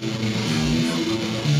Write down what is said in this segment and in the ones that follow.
Música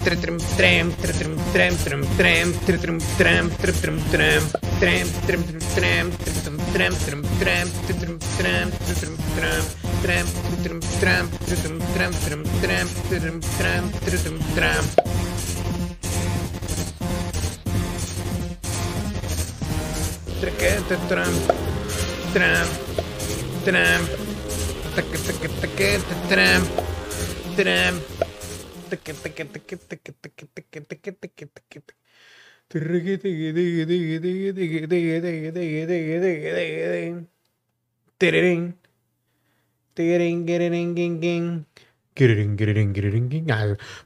Tramp, tramp,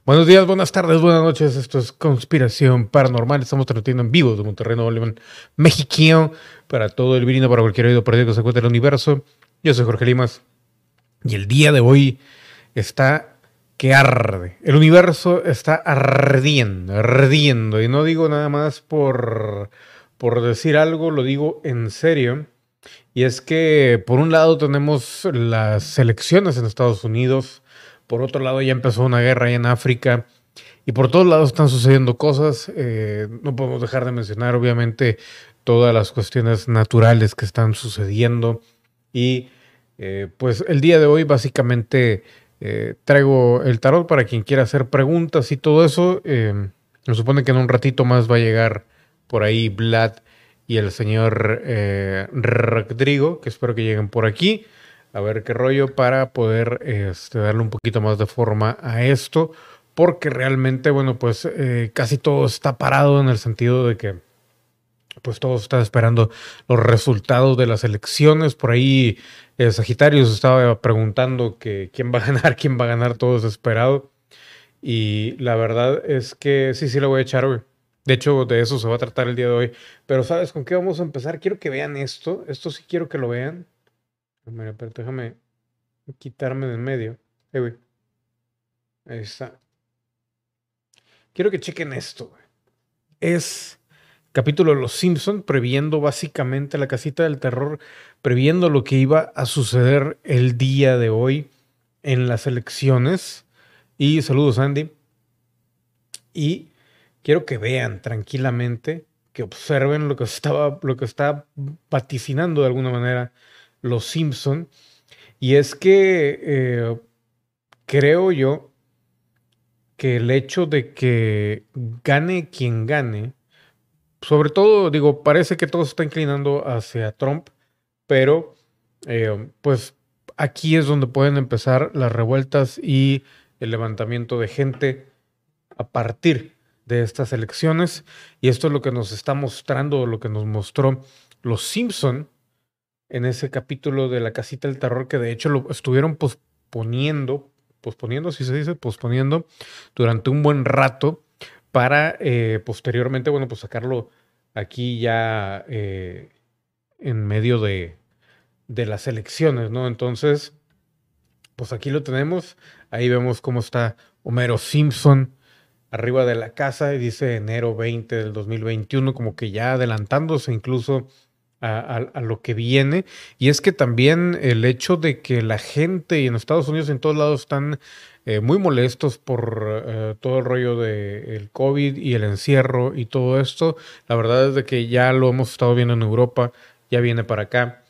Buenos días, buenas tardes, buenas noches. Esto es Conspiración Paranormal. Estamos transmitiendo en vivo de Monterrey, Nuevo León, México, para todo el virino, para cualquier oído perdido que se encuentre en el universo. Yo soy Jorge Limas y el día de hoy está que arde. El universo está ardiendo, ardiendo. Y no digo nada más por, por decir algo, lo digo en serio. Y es que por un lado tenemos las elecciones en Estados Unidos, por otro lado ya empezó una guerra ahí en África y por todos lados están sucediendo cosas. Eh, no podemos dejar de mencionar obviamente todas las cuestiones naturales que están sucediendo y eh, pues el día de hoy básicamente eh, traigo el tarot para quien quiera hacer preguntas y todo eso. Eh, me supone que en un ratito más va a llegar por ahí Vlad y el señor Rodrigo, que espero que lleguen por aquí. A ver qué rollo para poder este, darle un poquito más de forma a esto. Porque realmente, bueno, pues casi todo está parado en el sentido de que pues todos están esperando los resultados de las elecciones. Por ahí eh, Sagitario se estaba preguntando que quién va a ganar, quién va a ganar, todo desesperado. Y la verdad es que sí, sí le voy a echar, hoy. De hecho, de eso se va a tratar el día de hoy. Pero ¿sabes con qué vamos a empezar? Quiero que vean esto. Esto sí quiero que lo vean. Pero déjame quitarme del medio. Ahí está. Quiero que chequen esto. Es capítulo de Los Simpson, previendo básicamente la casita del terror, previendo lo que iba a suceder el día de hoy en las elecciones. Y saludos, Andy. Y quiero que vean tranquilamente, que observen lo que estaba, lo que está vaticinando de alguna manera Los Simpson. Y es que eh, creo yo que el hecho de que gane quien gane, sobre todo, digo, parece que todo se está inclinando hacia Trump, pero eh, pues aquí es donde pueden empezar las revueltas y el levantamiento de gente a partir de estas elecciones. Y esto es lo que nos está mostrando, lo que nos mostró los Simpson en ese capítulo de la casita del terror, que de hecho lo estuvieron posponiendo, posponiendo, si se dice, posponiendo durante un buen rato para eh, posteriormente, bueno, pues sacarlo aquí ya eh, en medio de, de las elecciones, ¿no? Entonces, pues aquí lo tenemos. Ahí vemos cómo está Homero Simpson arriba de la casa y dice enero 20 del 2021, como que ya adelantándose incluso a, lo que viene. Y es que también el hecho de que la gente y en Estados Unidos en todos lados están eh, muy molestos por eh, todo el rollo del COVID y el encierro y todo esto. La verdad es de que ya lo hemos estado viendo en Europa, ya viene para acá.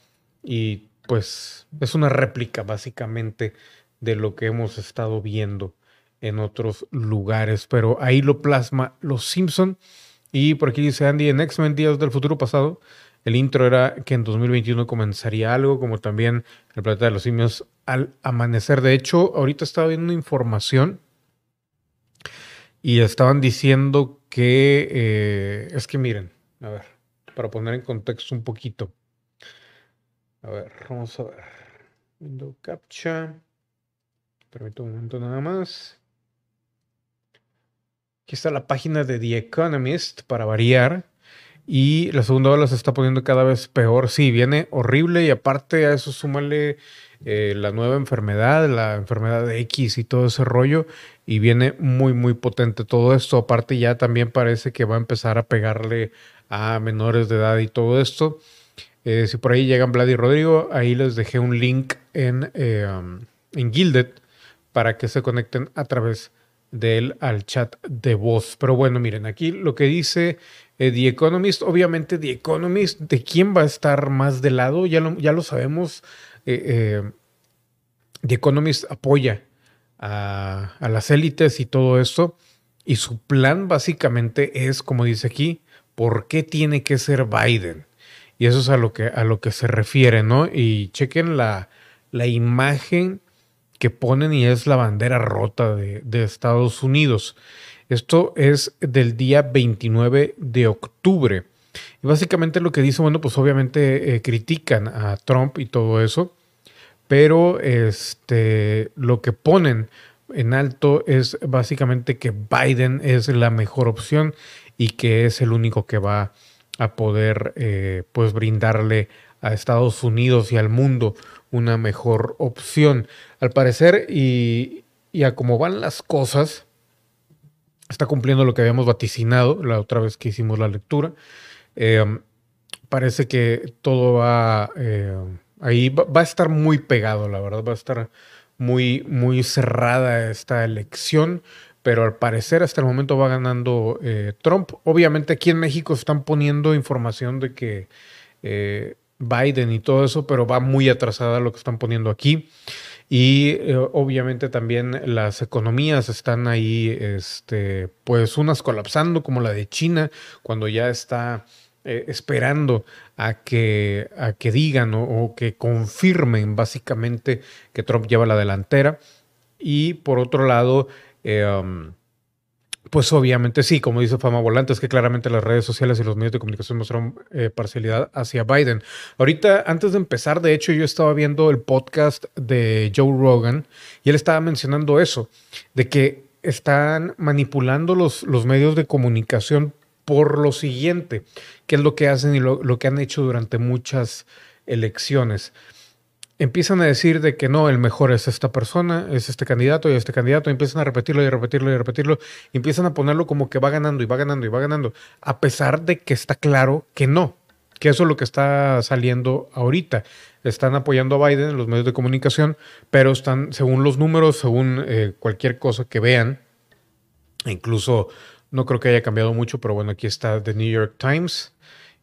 Y pues es una réplica básicamente de lo que hemos estado viendo en otros lugares, pero ahí lo plasma Los Simpson. Y por aquí dice Andy en X-Men Días del Futuro Pasado el intro era que en 2021 comenzaría algo, como también el planeta de los simios al amanecer. De hecho, ahorita estaba viendo información y estaban diciendo que eh, es que miren, a ver, para poner en contexto un poquito. A ver, vamos a ver. Window Captcha. Permito un momento nada más. Aquí está la página de The Economist para variar. Y la segunda ola se está poniendo cada vez peor. Sí, viene horrible y aparte a eso súmale eh, la nueva enfermedad, la enfermedad de X y todo ese rollo. Y viene muy, muy potente todo esto. Aparte ya también parece que va a empezar a pegarle a menores de edad y todo esto. Eh, si por ahí llegan Vlad y Rodrigo, ahí les dejé un link en, eh, um, en Gilded para que se conecten a través de él al chat de voz. Pero bueno, miren, aquí lo que dice eh, The Economist, obviamente The Economist, ¿de quién va a estar más de lado? Ya lo, ya lo sabemos. The Economist apoya a, a las élites y todo esto. Y su plan básicamente es, como dice aquí, ¿por qué tiene que ser Biden? Y eso es a lo que, a lo que se refiere, ¿no? Y chequen la, la imagen que ponen y es la bandera rota de, Estados Unidos. Esto es del día 29 de octubre. Y básicamente lo que dice, bueno, pues obviamente eh, critican a Trump y todo eso, pero este, lo que ponen en alto es básicamente que Biden es la mejor opción y que es el único que va a poder eh, pues brindarle a Estados Unidos y al mundo una mejor opción. Al parecer, y, a cómo van las cosas, está cumpliendo lo que habíamos vaticinado la otra vez que hicimos la lectura. Em, parece que todo va eh, ahí, va, a estar muy pegado, la verdad, va a estar muy, muy cerrada esta elección pero al parecer hasta el momento va ganando eh, Trump. Obviamente aquí en México están poniendo información de que eh, Biden y todo eso, pero va muy atrasada lo que están poniendo aquí. Y eh, obviamente también las economías están ahí, este, pues unas colapsando como la de China, cuando ya está esperando a que, a que digan o, que confirmen básicamente que Trump lleva la delantera. Y por otro lado, um, pues obviamente sí, como dice Fama Volante, es que claramente las redes sociales y los medios de comunicación mostraron eh, parcialidad hacia Biden. Ahorita, antes de empezar, de hecho, yo estaba viendo el podcast de Joe Rogan y él estaba mencionando eso, de que están manipulando los, los medios de comunicación por lo siguiente, que es lo que hacen y lo que han hecho durante muchas elecciones empiezan a decir de que no, el mejor es esta persona, es este candidato y este candidato, y empiezan a repetirlo y repetirlo y repetirlo, y empiezan a ponerlo como que va ganando y va ganando y va ganando, a pesar de que está claro que no, que eso es lo que está saliendo ahorita. Están apoyando a Biden en los medios de comunicación, pero están, según los números, según eh, cualquier cosa que vean, incluso no creo que haya cambiado mucho, pero bueno, aquí está The New York Times,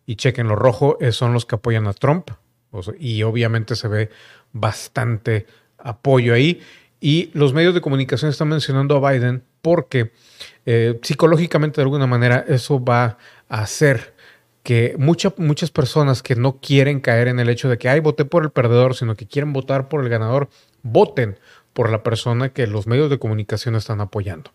y chequen lo rojo, eh, son los que apoyan a Trump y obviamente se ve bastante apoyo ahí. Y los medios de comunicación están mencionando a Biden porque eh, psicológicamente de alguna manera eso va a hacer que muchas personas que no quieren caer en el hecho de que, ay, voté por el perdedor, sino que quieren votar por el ganador, voten por la persona que los medios de comunicación están apoyando.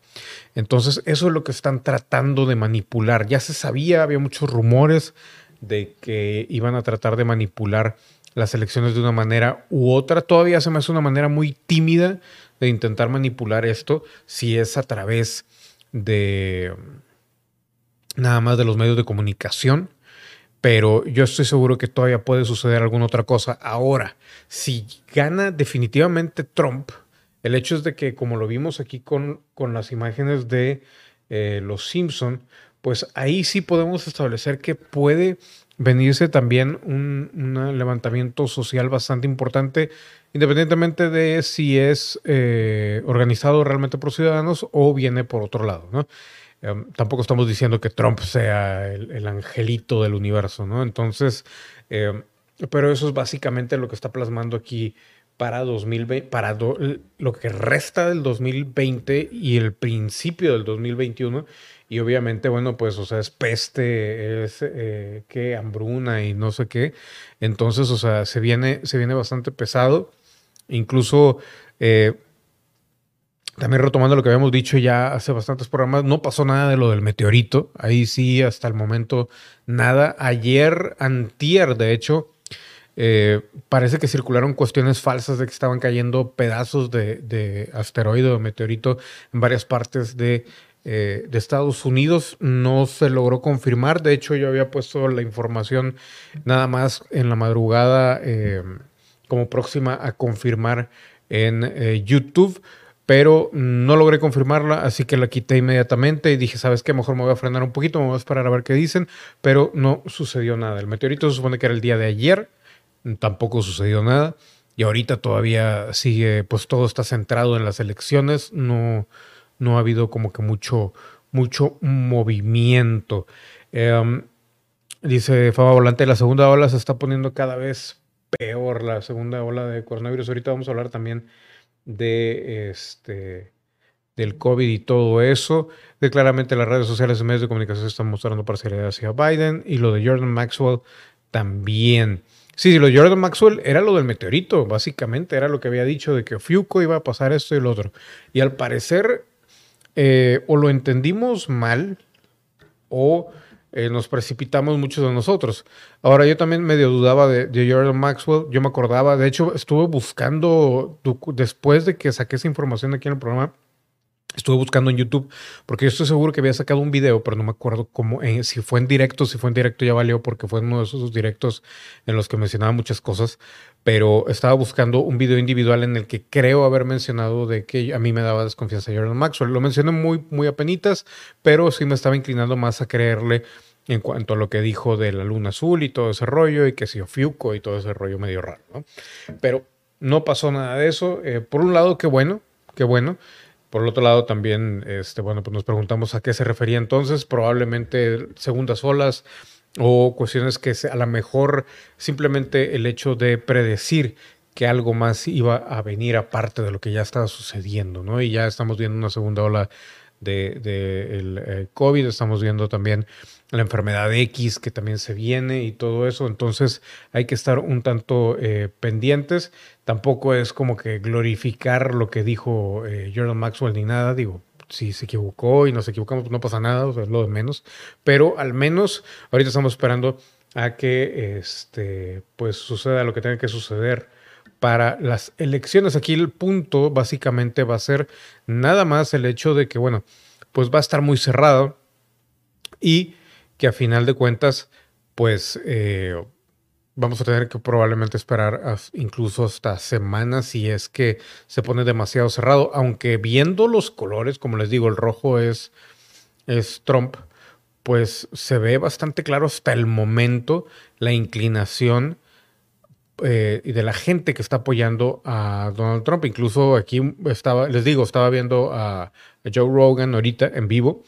Entonces, eso es lo que están tratando de manipular. Ya se sabía, había muchos rumores de que iban a tratar de manipular las elecciones de una manera u otra. Todavía se me hace una manera muy tímida de intentar manipular esto si es a través de nada más de los medios de comunicación. Pero yo estoy seguro que todavía puede suceder alguna otra cosa. Ahora, si gana definitivamente Trump, el hecho es de que, como lo vimos aquí con, con las imágenes de eh, los Simpson, pues ahí sí podemos establecer que puede venirse también un, levantamiento social bastante importante, independientemente de si es eh, organizado realmente por ciudadanos o viene por otro lado, ¿no? Em, tampoco estamos diciendo que Trump sea el, angelito del universo, ¿no? Entonces, em, pero eso es básicamente lo que está plasmando aquí para 2020, para lo que resta del 2020 y el principio del 2021 y obviamente, bueno, pues, o sea, es peste, es eh, que hambruna y no sé qué. Entonces, o sea, se viene, se viene bastante pesado. Incluso, eh, también retomando lo que habíamos dicho ya hace bastantes programas, no pasó nada de lo del meteorito. Ahí sí, hasta el momento, nada. Ayer, antier, de hecho, eh, parece que circularon cuestiones falsas de que estaban cayendo pedazos de, de asteroide o meteorito en varias partes de eh, Estados Unidos. No se logró confirmar. De hecho, yo había puesto la información nada más en la madrugada eh, como próxima a confirmar en eh, YouTube. Pero no logré confirmarla, así que la quité inmediatamente y dije, ¿sabes qué? Mejor me voy a frenar un poquito, me voy a esperar a ver qué dicen, pero no sucedió nada. El meteorito se supone que era el día de ayer, tampoco sucedió nada. Y ahorita todavía sigue, pues todo está centrado en las elecciones, no, no ha habido como que mucho, mucho movimiento. Em, dice Fama Volante, la segunda ola se está poniendo cada vez peor, la segunda ola de coronavirus. Ahorita vamos a hablar también de este del COVID y todo eso. De claramente las redes sociales y medios de comunicación están mostrando parcialidad hacia Biden y lo de Jordan Maxwell también. Sí, lo de Jordan Maxwell era lo del meteorito, básicamente era lo que había dicho de que Fiuco iba a pasar esto y lo otro. Y al parecer eh, o lo entendimos mal o eh, nos precipitamos muchos de nosotros. Ahora, yo también medio dudaba de, de, Jordan Maxwell. Yo me acordaba, de hecho, estuve buscando, después de que saqué esa información aquí en el programa, Estuve buscando en YouTube porque yo estoy seguro que había sacado un video, pero no me acuerdo cómo, eh, si fue en directo, si fue en directo ya valió porque fue uno de esos directos en los que mencionaba muchas cosas, pero estaba buscando un video individual en el que creo haber mencionado de que a mí me daba desconfianza Jordan Maxwell. Lo mencioné muy, muy apenitas, pero sí me estaba inclinando más a creerle en cuanto a lo que dijo de la luna azul y todo ese rollo y que si Fiuco y todo ese rollo medio raro, ¿no? Pero no pasó nada de eso. Eh, por un lado, qué bueno, qué bueno. Por el otro lado, también, este, bueno, pues nos preguntamos a qué se refería entonces, probablemente segundas olas o cuestiones que a lo mejor simplemente el hecho de predecir que algo más iba a venir aparte de lo que ya estaba sucediendo, ¿no? Y ya estamos viendo una segunda ola de, el eh, COVID, estamos viendo también la enfermedad X que también se viene y todo eso, entonces hay que estar un tanto eh, pendientes, tampoco es como que glorificar lo que dijo eh, Jordan Maxwell ni nada, digo, si se equivocó y nos equivocamos, pues no pasa nada, es lo de menos, pero al menos ahorita estamos esperando a que este, pues suceda lo que tenga que suceder para las elecciones. Aquí el punto básicamente va a ser nada más el hecho de que, bueno, pues va a estar muy cerrado y que a final de cuentas, pues eh, vamos a tener que probablemente esperar incluso hasta semanas si es que se pone demasiado cerrado, aunque viendo los colores, como les digo, el rojo es, es Trump, pues se ve bastante claro hasta el momento la inclinación eh, y de la gente que está apoyando a Donald Trump. Incluso aquí estaba, les digo, estaba viendo a, Joe Rogan ahorita en vivo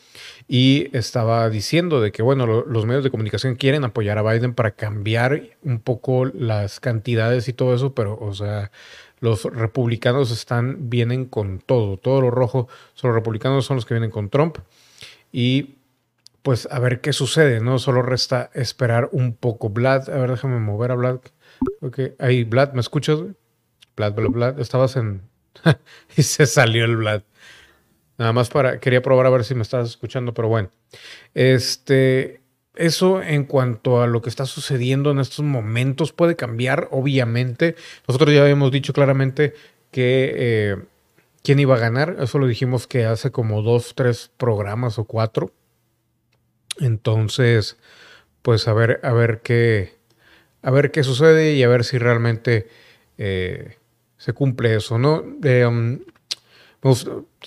y estaba diciendo de que, bueno, los medios de comunicación quieren apoyar a Biden para cambiar un poco las cantidades y todo eso, pero, o sea, los republicanos están, vienen con todo, todo lo rojo, son los republicanos son los que vienen con Trump y pues a ver qué sucede, ¿no? Solo resta esperar un poco. Vlad, a ver, déjame mover a Vlad. Ok, ahí, Vlad, ¿me escuchas? Vlad, Vlad, Vlad, estabas en... y se salió el Vlad. Nada más para, quería probar a ver si me estás escuchando, pero bueno. Este, eso en cuanto a lo que está sucediendo en estos momentos puede cambiar, obviamente. Nosotros ya habíamos dicho claramente que eh, quién iba a ganar. Eso lo dijimos que hace como dos, tres programas o cuatro. Entonces, pues a ver, a ver qué, a ver qué sucede y a ver si realmente eh, se cumple eso, ¿no? Um,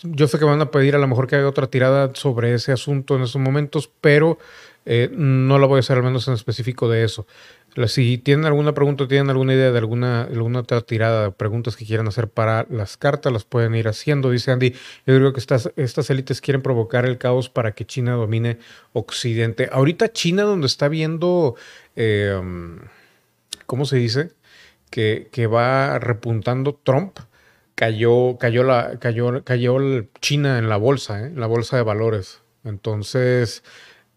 yo sé que van a pedir a lo mejor que haga otra tirada sobre ese asunto en esos momentos, pero eh, no la voy a hacer al menos en específico de eso. Si tienen alguna pregunta, tienen alguna idea de alguna, alguna otra tirada, preguntas que quieran hacer para las cartas, las pueden ir haciendo. Dice Andy, yo creo que estas, estas élites quieren provocar el caos para que China domine Occidente. Ahorita China, donde está viendo... Eh, um, ¿cómo se dice? Que, que va repuntando Trump, cayó, cayó, la, cayó, cayó China en la bolsa, ¿eh? en la bolsa de valores. Entonces,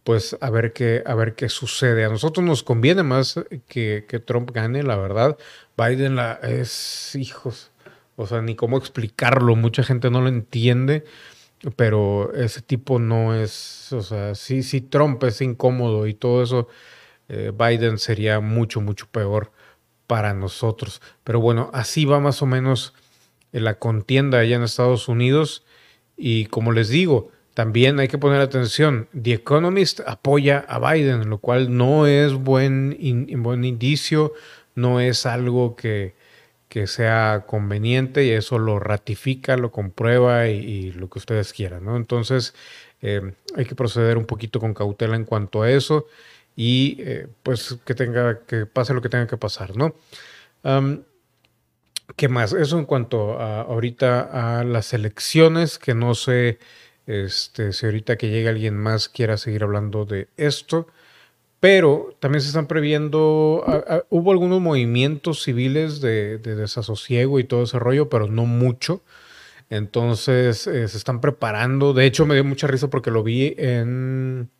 pues a ver qué, a ver qué sucede. A nosotros nos conviene más que, que Trump gane, la verdad. Biden es, hijos, o sea, ni cómo explicarlo. Mucha gente no lo entiende, pero ese tipo no es, o sea, sí, sí, Trump es incómodo y todo eso eh, Biden sería mucho, mucho peor para nosotros. Pero bueno, así va más o menos la contienda allá en Estados Unidos. Y como les digo, también hay que poner atención. The Economist apoya a Biden, lo cual no es buen, buen indicio, no es algo que, que, sea conveniente y eso lo ratifica, lo comprueba y, lo que ustedes quieran. ¿no? Entonces eh, hay que proceder un poquito con cautela en cuanto a eso y eh, pues que tenga que pase lo que tenga que pasar, ¿no? ¿Qué más? Eso en cuanto a ahorita a las elecciones, que no sé este, si ahorita que llegue alguien más quiera seguir hablando de esto. Pero también se están previendo, hubo algunos movimientos civiles de, desasosiego y todo ese rollo, pero no mucho. Entonces eh, se están preparando. De hecho, me dio mucha risa porque lo vi en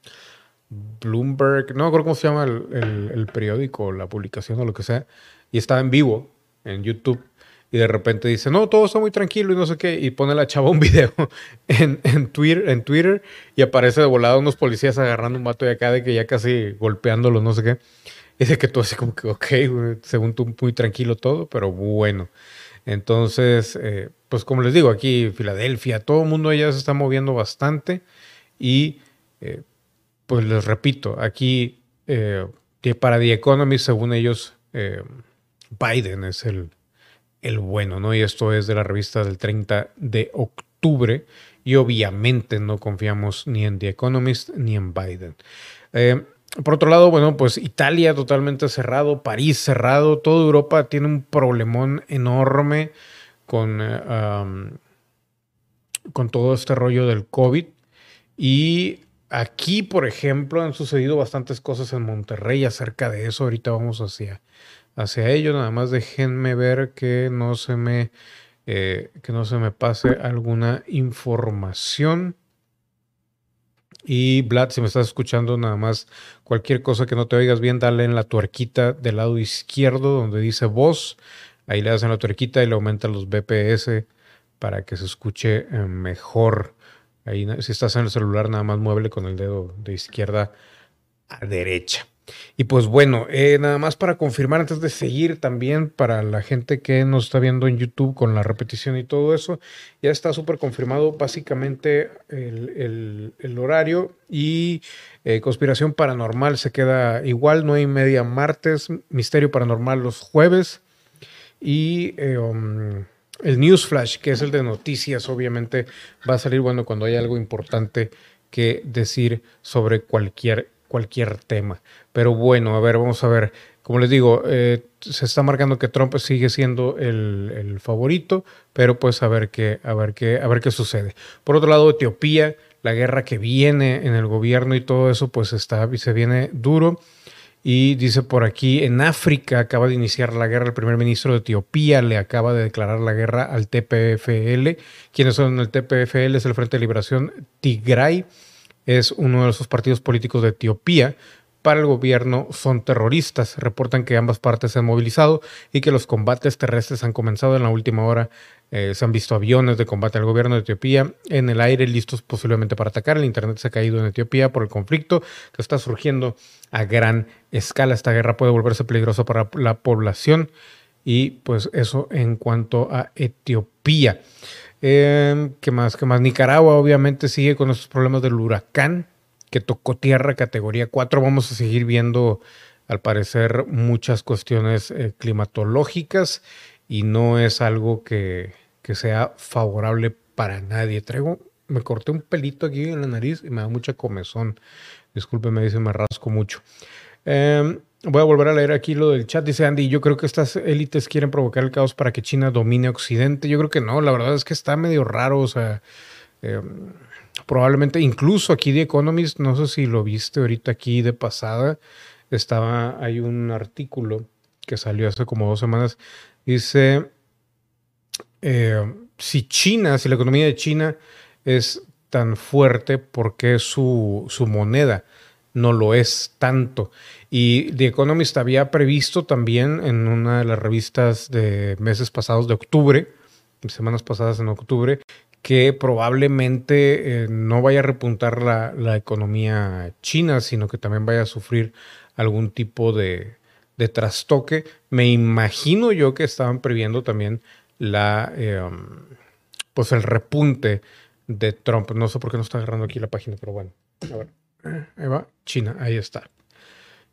Bloomberg, no me acuerdo cómo se llama el, el periódico, la publicación o lo que sea, y estaba en vivo en YouTube y de repente dice, no, todo está muy tranquilo y no sé qué, y pone la chava un video en, en, Twitter, en Twitter y aparece de volada unos policías agarrando un vato de acá de que ya casi golpeándolo, no sé qué. Y dice que todo así como que, ok, según tú, muy tranquilo todo, pero bueno. Entonces, eh, pues como les digo, aquí Filadelfia, todo el mundo ya se está moviendo bastante y eh, pues les repito, aquí eh, para The Economist, según ellos, Biden es el, el bueno, ¿no? Y esto es de la revista del 30 de octubre. Y obviamente no confiamos ni en The Economist ni en Biden. Eh, por otro lado, bueno, pues Italia totalmente cerrado, París cerrado, toda Europa tiene un problemón enorme con, eh, con todo este rollo del COVID. Y aquí, por ejemplo, han sucedido bastantes cosas en Monterrey acerca de eso. Ahorita vamos hacia, hacia ello. Nada más déjenme ver que no se me, eh, que no se me pase alguna información. Y Vlad, si me estás escuchando, nada más cualquier cosa que no te oigas bien, dale en la tuerquita del lado izquierdo donde dice voz. Ahí le das en la tuerquita y le aumentan los BPS para que se escuche eh, mejor. Ahí, si estás en el celular, nada más mueble con el dedo de izquierda a derecha. Y pues bueno, eh, nada más para confirmar antes de seguir también para la gente que nos está viendo en YouTube con la repetición y todo eso, ya está súper confirmado básicamente el, horario y eh, conspiración paranormal se queda igual, no hay media martes, misterio paranormal los jueves y eh, um, el newsflash que es el de noticias obviamente va a salir bueno cuando hay algo importante que decir sobre cualquier cualquier tema. Pero bueno, a ver, vamos a ver. Como les digo, eh, se está marcando que Trump sigue siendo el, favorito, pero pues a ver qué, a ver qué, a ver qué sucede. Por otro lado, Etiopía, la guerra que viene en el gobierno y todo eso, pues está, se viene duro. Y dice por aquí, en África acaba de iniciar la guerra, el primer ministro de Etiopía le acaba de declarar la guerra al TPFL. ¿Quiénes son el TPFL? Es el Frente de Liberación Tigray es uno de esos partidos políticos de Etiopía. Para el gobierno son terroristas. Reportan que ambas partes se han movilizado y que los combates terrestres han comenzado en la última hora. Eh, se han visto aviones de combate al gobierno de Etiopía en el aire listos posiblemente para atacar. El Internet se ha caído en Etiopía por el conflicto que está surgiendo a gran escala. Esta guerra puede volverse peligrosa para la población y pues eso en cuanto a Etiopía. Em, ¿Qué más? ¿Qué más? Nicaragua obviamente sigue con estos problemas del huracán que tocó tierra categoría 4. Vamos a seguir viendo, al parecer, muchas cuestiones eh, climatológicas y no es algo que, sea favorable para nadie. Traigo, me corté un pelito aquí en la nariz y me da mucha comezón. Discúlpeme, dice, me rasco mucho. Eh, Voy a volver a leer aquí lo del chat. Dice Andy, yo creo que estas élites quieren provocar el caos para que China domine Occidente. Yo creo que no, la verdad es que está medio raro. O sea, eh, probablemente incluso aquí The Economist, no sé si lo viste ahorita aquí de pasada, estaba, hay un artículo que salió hace como dos semanas. Dice, eh, si China, si la economía de China es tan fuerte, ¿por qué su, moneda no lo es tanto? Y The Economist había previsto también en una de las revistas de meses pasados de octubre, semanas pasadas en octubre, que probablemente eh, no vaya a repuntar la, economía china, sino que también vaya a sufrir algún tipo de, trastoque. Me imagino yo que estaban previendo también la, em, pues el repunte de Trump. No sé por qué no está agarrando aquí la página, pero bueno. A ver, ahí va, China, ahí está.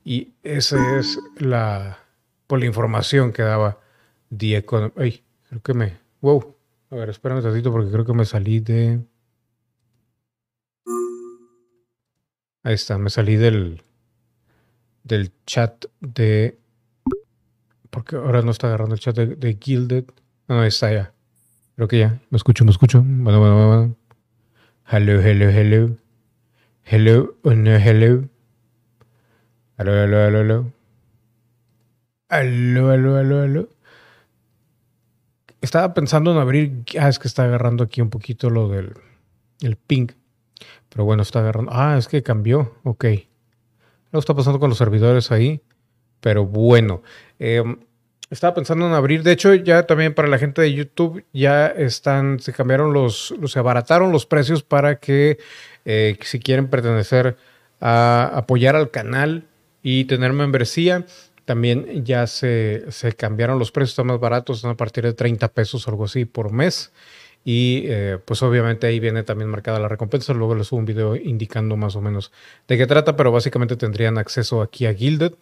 Y esa es la, por la información que daba The Economist. Ay, creo que me... Wow. A ver, espérame un ratito porque creo que me salí de... Ahí está, me salí del, del chat de... Porque ahora no está agarrando el chat de, Gilded. No, está ya. Creo que ya. Me escucho, me escucho. Bueno, bueno, bueno. Hello, hello, hello. Hello, oh, no, hello. Hello, hello, hello, hello. Hello, hello, hello, hello. Estaba pensando en abrir. Ah, es que está agarrando aquí un poquito lo del el ping. Pero bueno, está agarrando. Ah, es que cambió. Ok. Lo está pasando con los servidores ahí. Pero bueno. Em, estaba pensando en abrir. De hecho, ya también para la gente de YouTube ya están. Se cambiaron los. Se abarataron los precios para que eh, si quieren pertenecer a apoyar al canal y tener membresía. También ya se, se cambiaron los precios, están más baratos, están a partir de 30 pesos o algo así por mes. Y eh, pues obviamente ahí viene también marcada la recompensa. Luego les subo un video indicando más o menos de qué trata, pero básicamente tendrían acceso aquí a Gilded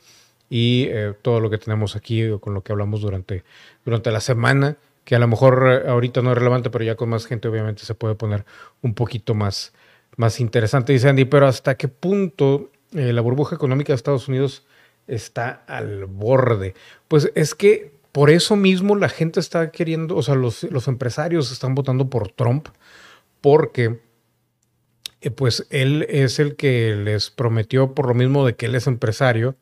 y eh, todo lo que tenemos aquí con lo que hablamos durante, durante la semana, que a lo mejor eh, ahorita no es relevante, pero ya con más gente obviamente se puede poner un poquito más, más interesante. Dice Andy, pero ¿hasta qué punto la burbuja económica de Estados Unidos está al borde? Pues es que por eso mismo la gente está queriendo, o sea, los, empresarios están votando por Trump porque eh, pues él es el que les prometió, por lo mismo de que él es empresario,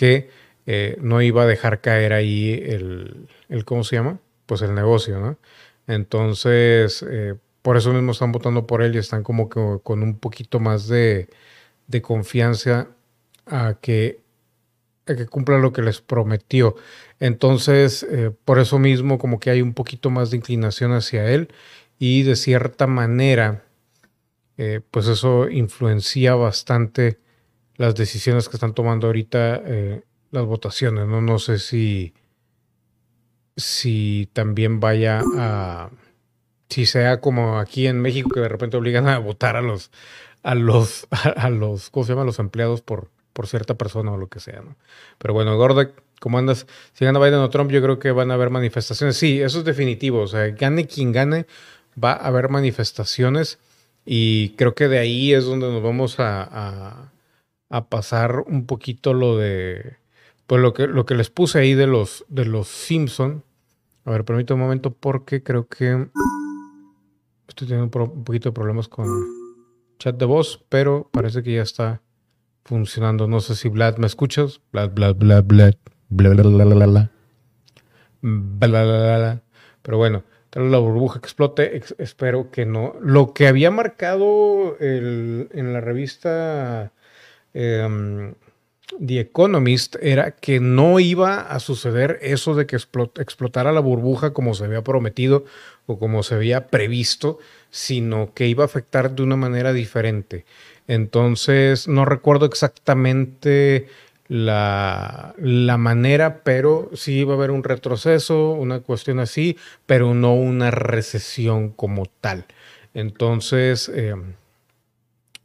que eh, no iba a dejar caer ahí el, el, ¿cómo se llama? Pues el negocio, ¿no? Entonces, eh, por eso mismo están votando por él y están como que con un poquito más de, de confianza a que que cumpla lo que les prometió. Entonces, eh, por eso mismo como que hay un poquito más de inclinación hacia él y de cierta manera, pues eso influencia bastante las decisiones que están tomando ahorita eh, las votaciones. ¿no? no sé si, si también vaya a, si sea como aquí en México que de repente obligan a votar a los, a los, a los, ¿cómo se llama? los empleados por por cierta persona o lo que sea, ¿no? Pero bueno, Gordek, ¿cómo andas? Si gana Biden o Trump, yo creo que van a haber manifestaciones. Sí, eso es definitivo. O sea, gane quien gane, va a haber manifestaciones. Y creo que de ahí es donde nos vamos a, a, pasar un poquito lo de. Pues lo que, lo que les puse ahí de los, de los Simpson. A ver, permítame un momento porque creo que estoy teniendo un poquito de problemas con chat de voz, pero parece que ya está funcionando. No sé si Vlad, ¿me escuchas? Vlad, Vlad, Vlad, Vlad, bla, bla, bla, bla, bla, bla, Pero bueno, la burbuja explote, espero que no. Lo que había marcado en la revista em, The Economist era que no iba a suceder eso de que explotara la burbuja como se había prometido o como se había previsto, sino que iba a afectar de una manera diferente. Entonces, no recuerdo exactamente la, manera, pero sí va a haber un retroceso, una cuestión así, pero no una recesión como tal. Entonces, eh,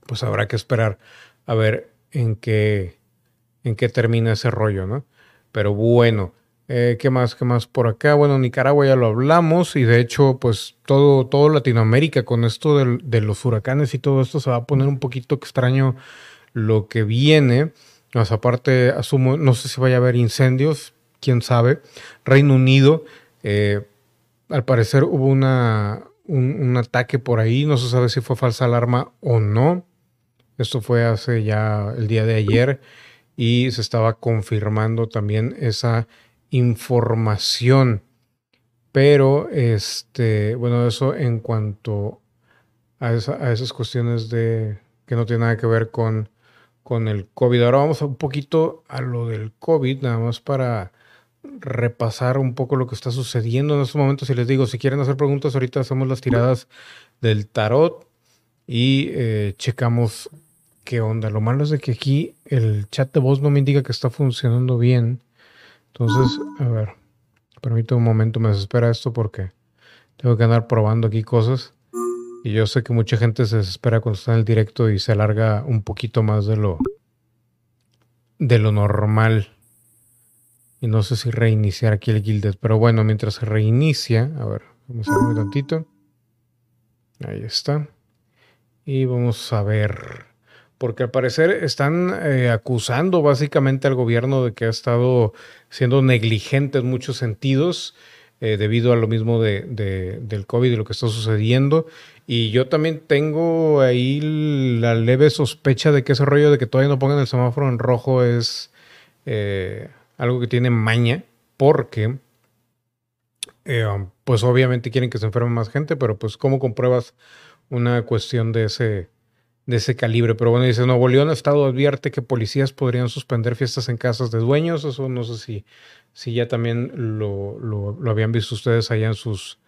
pues habrá que esperar a ver en qué, en qué termina ese rollo, ¿no? Pero bueno, eh, ¿Qué más? ¿Qué más por acá? Bueno, Nicaragua ya lo hablamos y de hecho, pues todo, todo Latinoamérica con esto de, los huracanes y todo esto se va a poner un poquito extraño lo que viene. Más aparte, asumo, no sé si vaya a haber incendios, quién sabe. Reino Unido, eh, al parecer hubo una, un, un ataque por ahí, no se sabe si fue falsa alarma o no. Esto fue hace ya el día de ayer y se estaba confirmando también esa información. Pero, este, bueno, eso en cuanto a, esas cuestiones de que no tiene nada que ver con, con el COVID. Ahora vamos un poquito a lo del COVID, nada más para repasar un poco lo que está sucediendo en estos momentos. Y les digo, si quieren hacer preguntas, ahorita hacemos las tiradas del tarot y eh, checamos qué onda. Lo malo es de que aquí el chat de voz no me indica que está funcionando bien. Entonces, a ver, permítame un momento, me desespera esto porque tengo que andar probando aquí cosas. Y yo sé que mucha gente se desespera cuando está en el directo y se alarga un poquito más de lo de lo normal. Y no sé si reiniciar aquí el Guilded. Pero bueno, mientras se reinicia, a ver, vamos a ver un tantito. Ahí está. Y vamos a ver porque al parecer están eh, acusando básicamente al gobierno de que ha estado siendo negligente en muchos sentidos. eh, debido a lo mismo de, del COVID y lo que está sucediendo. Y yo también tengo ahí la leve sospecha de que ese rollo de que todavía no pongan el semáforo en rojo es eh, algo que tiene maña, porque pues obviamente quieren que se enferme más gente, pero pues ¿cómo compruebas una cuestión de ese, de ese calibre? Pero bueno, dice, Nuevo León Estado advierte que policías podrían suspender fiestas en casas de dueños, eso no sé si, si ya también lo, lo, lo habían visto ustedes allá en sus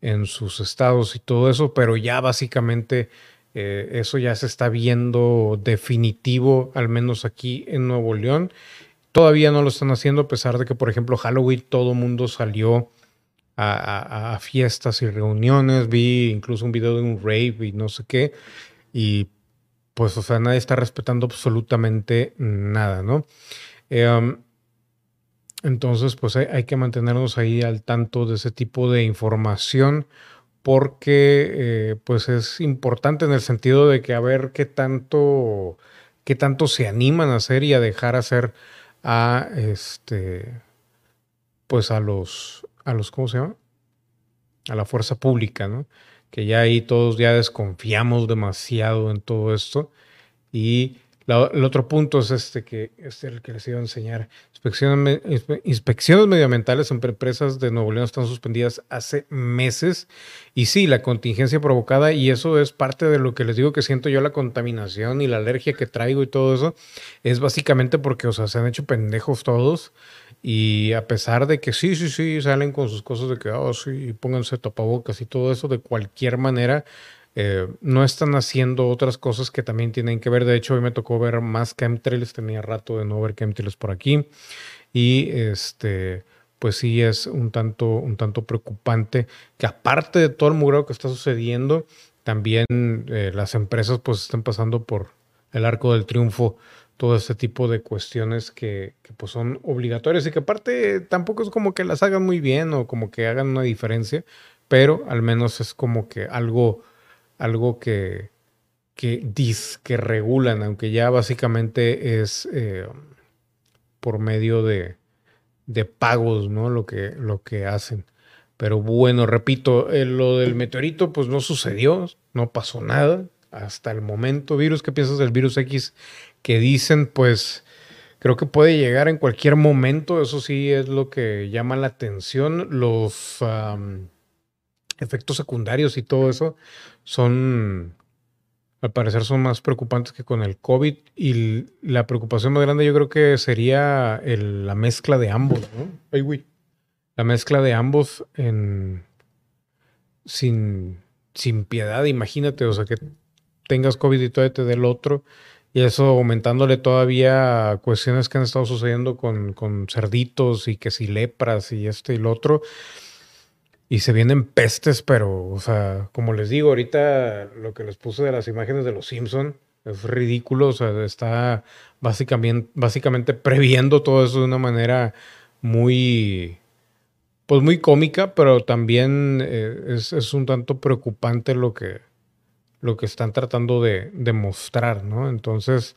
en sus estados y todo eso, pero ya básicamente eh, eso ya se está viendo definitivo, al menos aquí en Nuevo León. Todavía no lo están haciendo, a pesar de que, por ejemplo, Halloween todo mundo salió a, fiestas y reuniones. Vi incluso un video de un rave y no sé qué. Y pues, o sea, nadie está respetando absolutamente nada, ¿no? Um, entonces, pues hay, que mantenernos ahí al tanto de ese tipo de información porque eh, pues es importante en el sentido de que a ver qué tanto, qué tanto se animan a hacer y a dejar hacer a este pues a los a los ¿cómo se llama? a la fuerza pública, ¿no? Que ya ahí todos ya desconfiamos demasiado en todo esto y el otro punto es este que es el que les iba a enseñar. Inspecciones, inspecciones medioambientales en empresas de Nuevo León están suspendidas hace meses. Y sí, la contingencia provocada, y eso es parte de lo que les digo que siento yo, la contaminación y la alergia que traigo y todo eso, es básicamente porque, o sea, se han hecho pendejos todos. Y a pesar de que sí, sí, sí, salen con sus cosas de que, oh, sí, pónganse tapabocas y todo eso, de cualquier manera, eh, no están haciendo otras cosas que también tienen que ver. De hecho, hoy me tocó ver más chemtrails, tenía rato de no ver chemtrails por aquí. Y este, pues sí es un tanto, un tanto preocupante que aparte de todo el mugreo que está sucediendo, también eh, las empresas pues están pasando por el arco del triunfo todo este tipo de cuestiones que, pues son obligatorias y que aparte tampoco es como que las hagan muy bien o como que hagan una diferencia, pero al menos es como que algo algo que, que, que regulan, aunque ya básicamente es eh, por medio de, de, pagos, ¿no? Lo que, lo que hacen. Pero bueno, repito, eh, lo del meteorito pues no sucedió, no pasó nada hasta el momento. Virus, ¿qué piensas del virus X? Que dicen pues creo que puede llegar en cualquier momento, eso sí es lo que llama la atención. Los efectos secundarios y todo eso son, al parecer, son más preocupantes que con el COVID. Y la preocupación más grande yo creo que sería la mezcla de ambos, ¿no? Ay, güey. La mezcla de ambos en, sin, sin piedad, imagínate, o sea, que tengas COVID y todavía te dé el otro. Y eso aumentándole todavía cuestiones que han estado sucediendo con, con cerditos y que si lepras y esto y lo otro. Y se vienen pestes, pero, o sea, como les digo, ahorita lo que les puse de las imágenes de los Simpson es ridículo, o sea, está básicamente, básicamente previendo todo eso de una manera muy, pues muy cómica, pero también eh, es, un tanto preocupante lo que, lo que están tratando de, mostrar, ¿no? Entonces,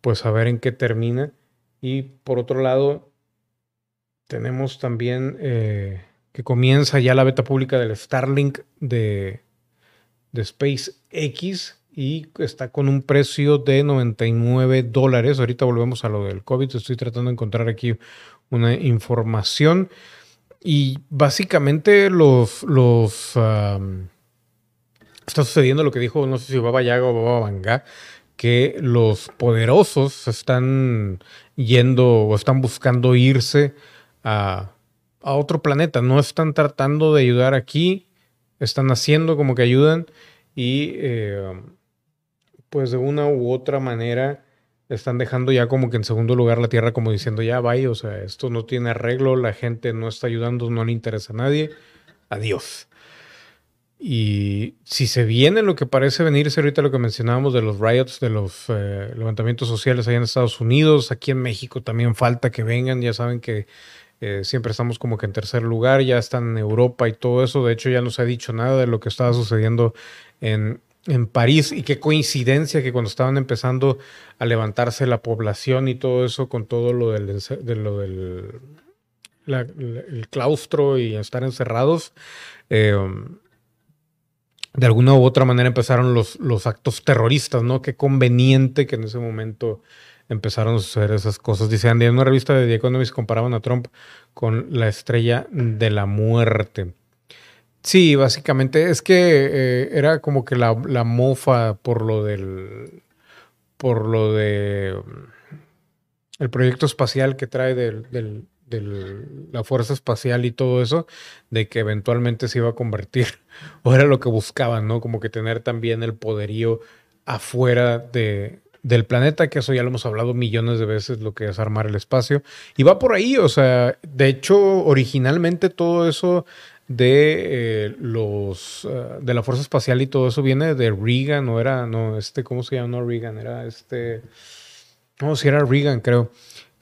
pues a ver en qué termina. Y por otro lado, tenemos también... Eh, que comienza ya la beta pública del Starlink de, de SpaceX y está con un precio de 99 dólares. Ahorita volvemos a lo del COVID. Estoy tratando de encontrar aquí una información. Y básicamente los, los está sucediendo lo que dijo, no sé si Baba Yaga o Baba Vanga, que los poderosos están yendo o están buscando irse a otro planeta. No están tratando de ayudar aquí, están haciendo como que ayudan y eh, pues de una u otra manera están dejando ya como que en segundo lugar la Tierra como diciendo ya vaya, o sea, esto no tiene arreglo, la gente no está ayudando, no le interesa a nadie, adiós. Y si se viene lo que parece venirse ahorita lo que mencionábamos de los riots, de los eh, levantamientos sociales allá en Estados Unidos, aquí en México también falta que vengan, ya saben que eh, siempre estamos como que en tercer lugar, ya están en Europa y todo eso. De hecho, ya no se ha dicho nada de lo que estaba sucediendo en, en París y qué coincidencia que cuando estaban empezando a levantarse la población y todo eso con todo lo del, del el claustro y estar encerrados, eh, de alguna u otra manera empezaron los, los actos terroristas, ¿no? Qué conveniente que en ese momento empezaron a suceder esas cosas. Dice Andy, en una revista de The Economist comparaban a Trump con la estrella de la muerte. Sí, básicamente es que eh, era como que la, mofa por lo del. por lo de. el proyecto espacial que trae del, del, la fuerza espacial y todo eso, de que eventualmente se iba a convertir, o era lo que buscaban, ¿no? Como que tener también el poderío afuera de, del planeta, que eso ya lo hemos hablado millones de veces, lo que es armar el espacio. Y va por ahí, o sea, de hecho, originalmente todo eso de eh, los eh, de la fuerza espacial y todo eso viene de Reagan, no era, no, este, ¿cómo se llama? No Reagan, era este, no, si era Reagan, creo.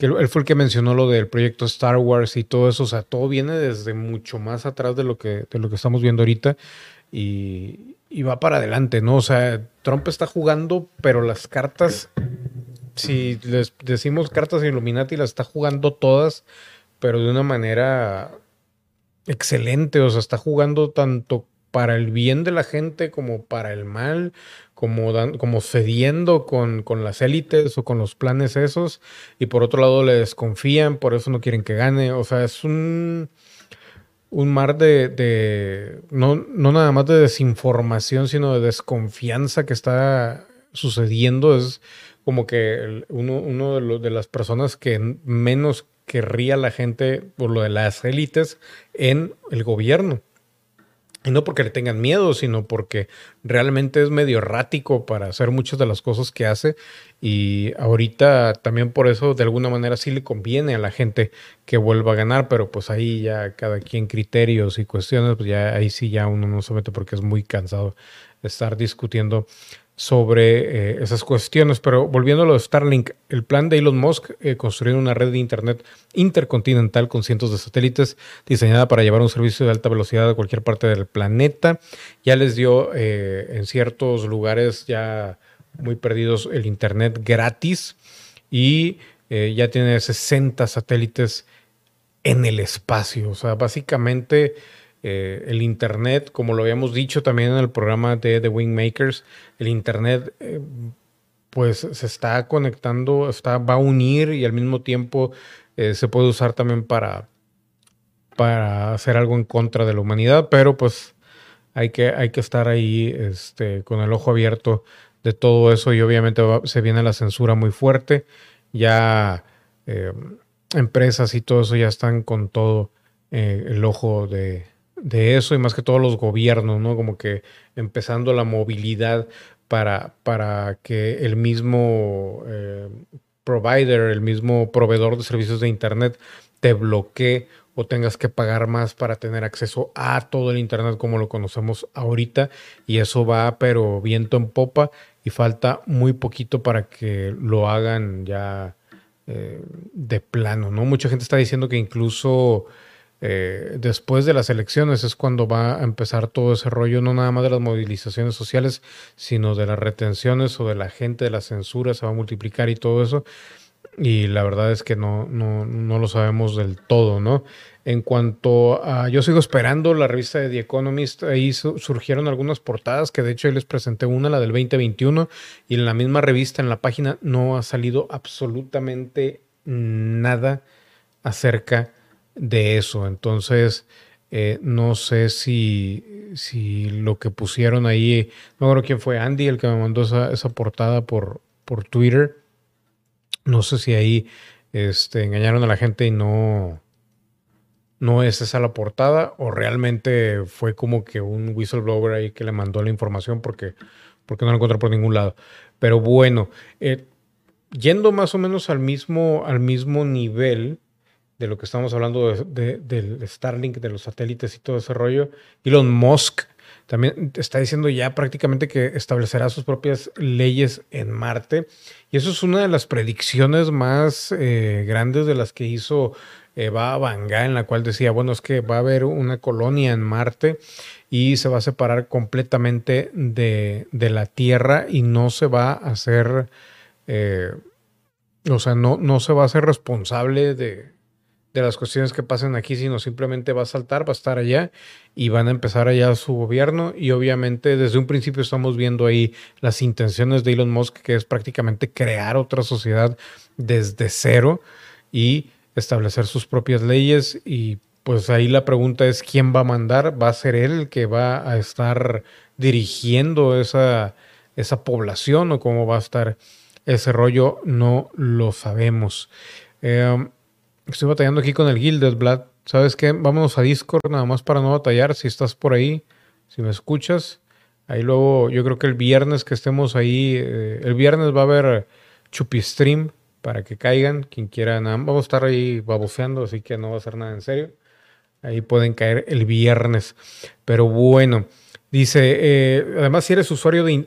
Él fue el que mencionó lo del proyecto Star Wars y todo eso, o sea, todo viene desde mucho más atrás de lo que, de lo que estamos viendo ahorita. Y, y va para adelante, ¿no? O sea, Trump está jugando, pero las cartas, si les decimos cartas Illuminati, las está jugando todas, pero de una manera excelente, o sea, está jugando tanto para el bien de la gente como para el mal, como, como cediendo con, con las élites o con los planes esos, y por otro lado le desconfían, por eso no quieren que gane, o sea, es un un mar de, no, no, nada más de desinformación, sino de desconfianza que está sucediendo. Es como que uno, uno de, de, las personas que menos querría la gente por lo de las élites en el gobierno. Y no porque le tengan miedo, sino porque realmente es medio errático para hacer muchas de las cosas que hace. Y ahorita también por eso de alguna manera sí le conviene a la gente que vuelva a ganar, pero pues ahí ya cada quien criterios y cuestiones, pues ya ahí sí ya uno no se mete porque es muy cansado estar discutiendo sobre eh, esas cuestiones. Pero volviendo a lo de Starlink, el plan de Elon Musk, eh, construir una red de Internet intercontinental con cientos de satélites diseñada para llevar un servicio de alta velocidad a cualquier parte del planeta, ya les dio eh, en ciertos lugares ya muy perdidos el Internet gratis y ya tiene 60 satélites en el espacio. O sea, básicamente eh, el Internet, como lo habíamos dicho también en el programa de The Wingmakers, el Internet eh, pues se está conectando, está, va a unir y al mismo tiempo eh, se puede usar también para, para hacer algo en contra de la humanidad, pero pues hay que, hay que estar ahí este, con el ojo abierto de todo eso y obviamente se viene la censura muy fuerte, ya empresas y todo eso ya están con todo el ojo de, de eso y más que todos los gobiernos, ¿no? Como que empezando la movilidad para, para que el mismo eh, provider, el mismo proveedor de servicios de Internet te bloquee o tengas que pagar más para tener acceso a todo el Internet como lo conocemos ahorita. Y eso va, pero viento en popa y falta muy poquito para que lo hagan ya eh, de plano, ¿no? Mucha gente está diciendo que incluso... Eh, después de las elecciones es cuando va a empezar todo ese rollo, no nada más de las movilizaciones sociales, sino de las retenciones o de la gente, de la censura, se va a multiplicar y todo eso. Y la verdad es que no, no, no lo sabemos del todo, ¿no? En cuanto a, yo sigo esperando la revista de The Economist, ahí surgieron algunas portadas, que de hecho ahí les presenté una, la del 2021, y en la misma revista, en la página, no ha salido absolutamente nada acerca de eso. Entonces, eh, no sé si, si lo que pusieron ahí, no acuerdo quién fue Andy el que me mandó esa, esa portada por, por Twitter. No sé si ahí este, engañaron a la gente y no, no es esa la portada o realmente fue como que un whistleblower ahí que le mandó la información porque, porque no la encontré por ningún lado. Pero bueno, eh, yendo más o menos al mismo, al mismo nivel, de lo que estamos hablando de, del Starlink, de los satélites y todo ese rollo. Elon Musk también está diciendo ya prácticamente que establecerá sus propias leyes en Marte. Y eso es una de las predicciones más eh, grandes de las que hizo Eva Vanga, en la cual decía, bueno, es que va a haber una colonia en Marte y se va a separar completamente de, la Tierra y no se va a hacer, eh, o sea, no, no se va a hacer responsable de, de las cuestiones que pasen aquí, sino simplemente va a saltar, va a estar allá y van a empezar allá su gobierno. Y obviamente desde un principio estamos viendo ahí las intenciones de Elon Musk, que es prácticamente crear otra sociedad desde cero y establecer sus propias leyes. Y pues ahí la pregunta es, ¿quién va a mandar? ¿Va a ser él el que va a estar dirigiendo esa, esa población o cómo va a estar ese rollo? No lo sabemos. Eh, Estoy batallando aquí con el Gilded Blood. ¿Sabes qué? Vámonos a Discord nada más para no batallar. Si estás por ahí, si me escuchas. Ahí luego, yo creo que el viernes que estemos ahí, eh, el viernes va a haber Chupi Stream para que caigan. Quien quiera, nada, vamos a estar ahí baboseando, así que no va a ser nada en serio. Ahí pueden caer el viernes. Pero bueno, Dice, eh, además, si eres usuario de,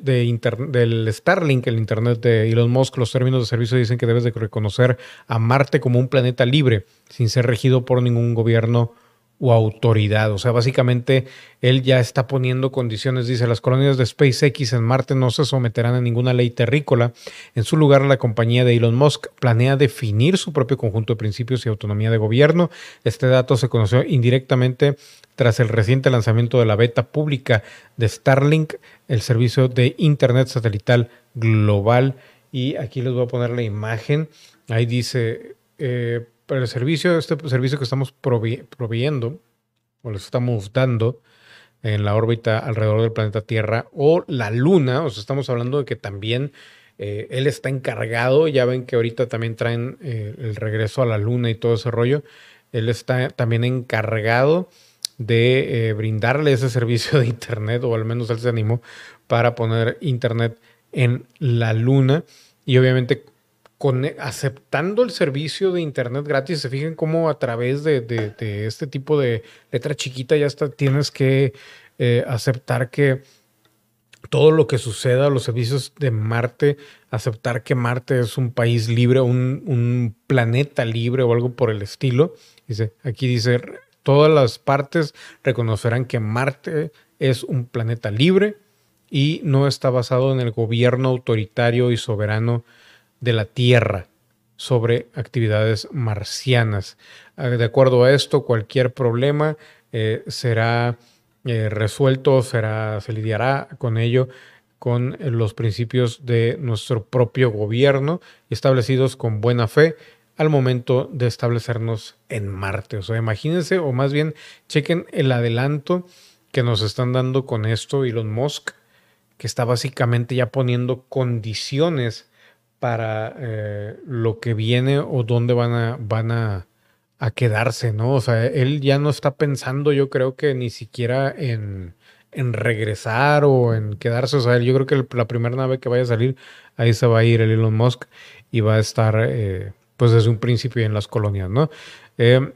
del Starlink, el Internet de Elon Musk, los términos de servicio dicen que debes de reconocer a Marte como un planeta libre, sin ser regido por ningún gobierno o autoridad. O sea, básicamente él ya está poniendo condiciones. Dice, las colonias de SpaceX en Marte no se someterán a ninguna ley terrícola. En su lugar, la compañía de Elon Musk planea definir su propio conjunto de principios y autonomía de gobierno. Este dato se conoció indirectamente tras el reciente lanzamiento de la beta pública de Starlink, el servicio de Internet satelital global. Y aquí les voy a poner la imagen. Ahí dice, eh, para el servicio, este servicio que estamos proveyendo, o les estamos dando en la órbita alrededor del planeta Tierra o la Luna, o sea, estamos hablando de que también eh, él está encargado, ya ven que ahorita también traen eh, el regreso a la Luna y todo ese rollo, él está también encargado de eh, brindarle ese servicio de Internet, o al menos él se animó para poner Internet en la Luna. Y obviamente con, aceptando el servicio de Internet gratis, se fijen cómo a través de, este tipo de letra chiquita ya está, tienes que eh, aceptar que todo lo que suceda, los servicios de Marte, aceptar que Marte es un país libre, un, un planeta libre o algo por el estilo. Dice, aquí dice, todas las partes reconocerán que Marte es un planeta libre y no está basado en el gobierno autoritario y soberano de la Tierra sobre actividades marcianas. Ah, de acuerdo a esto, cualquier problema eh, será eh, resuelto, será, se lidiará con ello con los principios de nuestro propio gobierno establecidos con buena fe al momento de establecernos en Marte. O sea, imagínense, o más bien chequen el adelanto que nos están dando con esto Elon Musk, que está básicamente ya poniendo condiciones para eh, lo que viene o dónde van a, van a, quedarse, ¿no? O sea, él ya no está pensando, yo creo que ni siquiera en, en regresar o en quedarse. O sea, yo creo que la primera nave que vaya a salir, ahí se va a ir el Elon Musk y va a estar... Eh, pues desde un principio en las colonias, ¿no? Eh,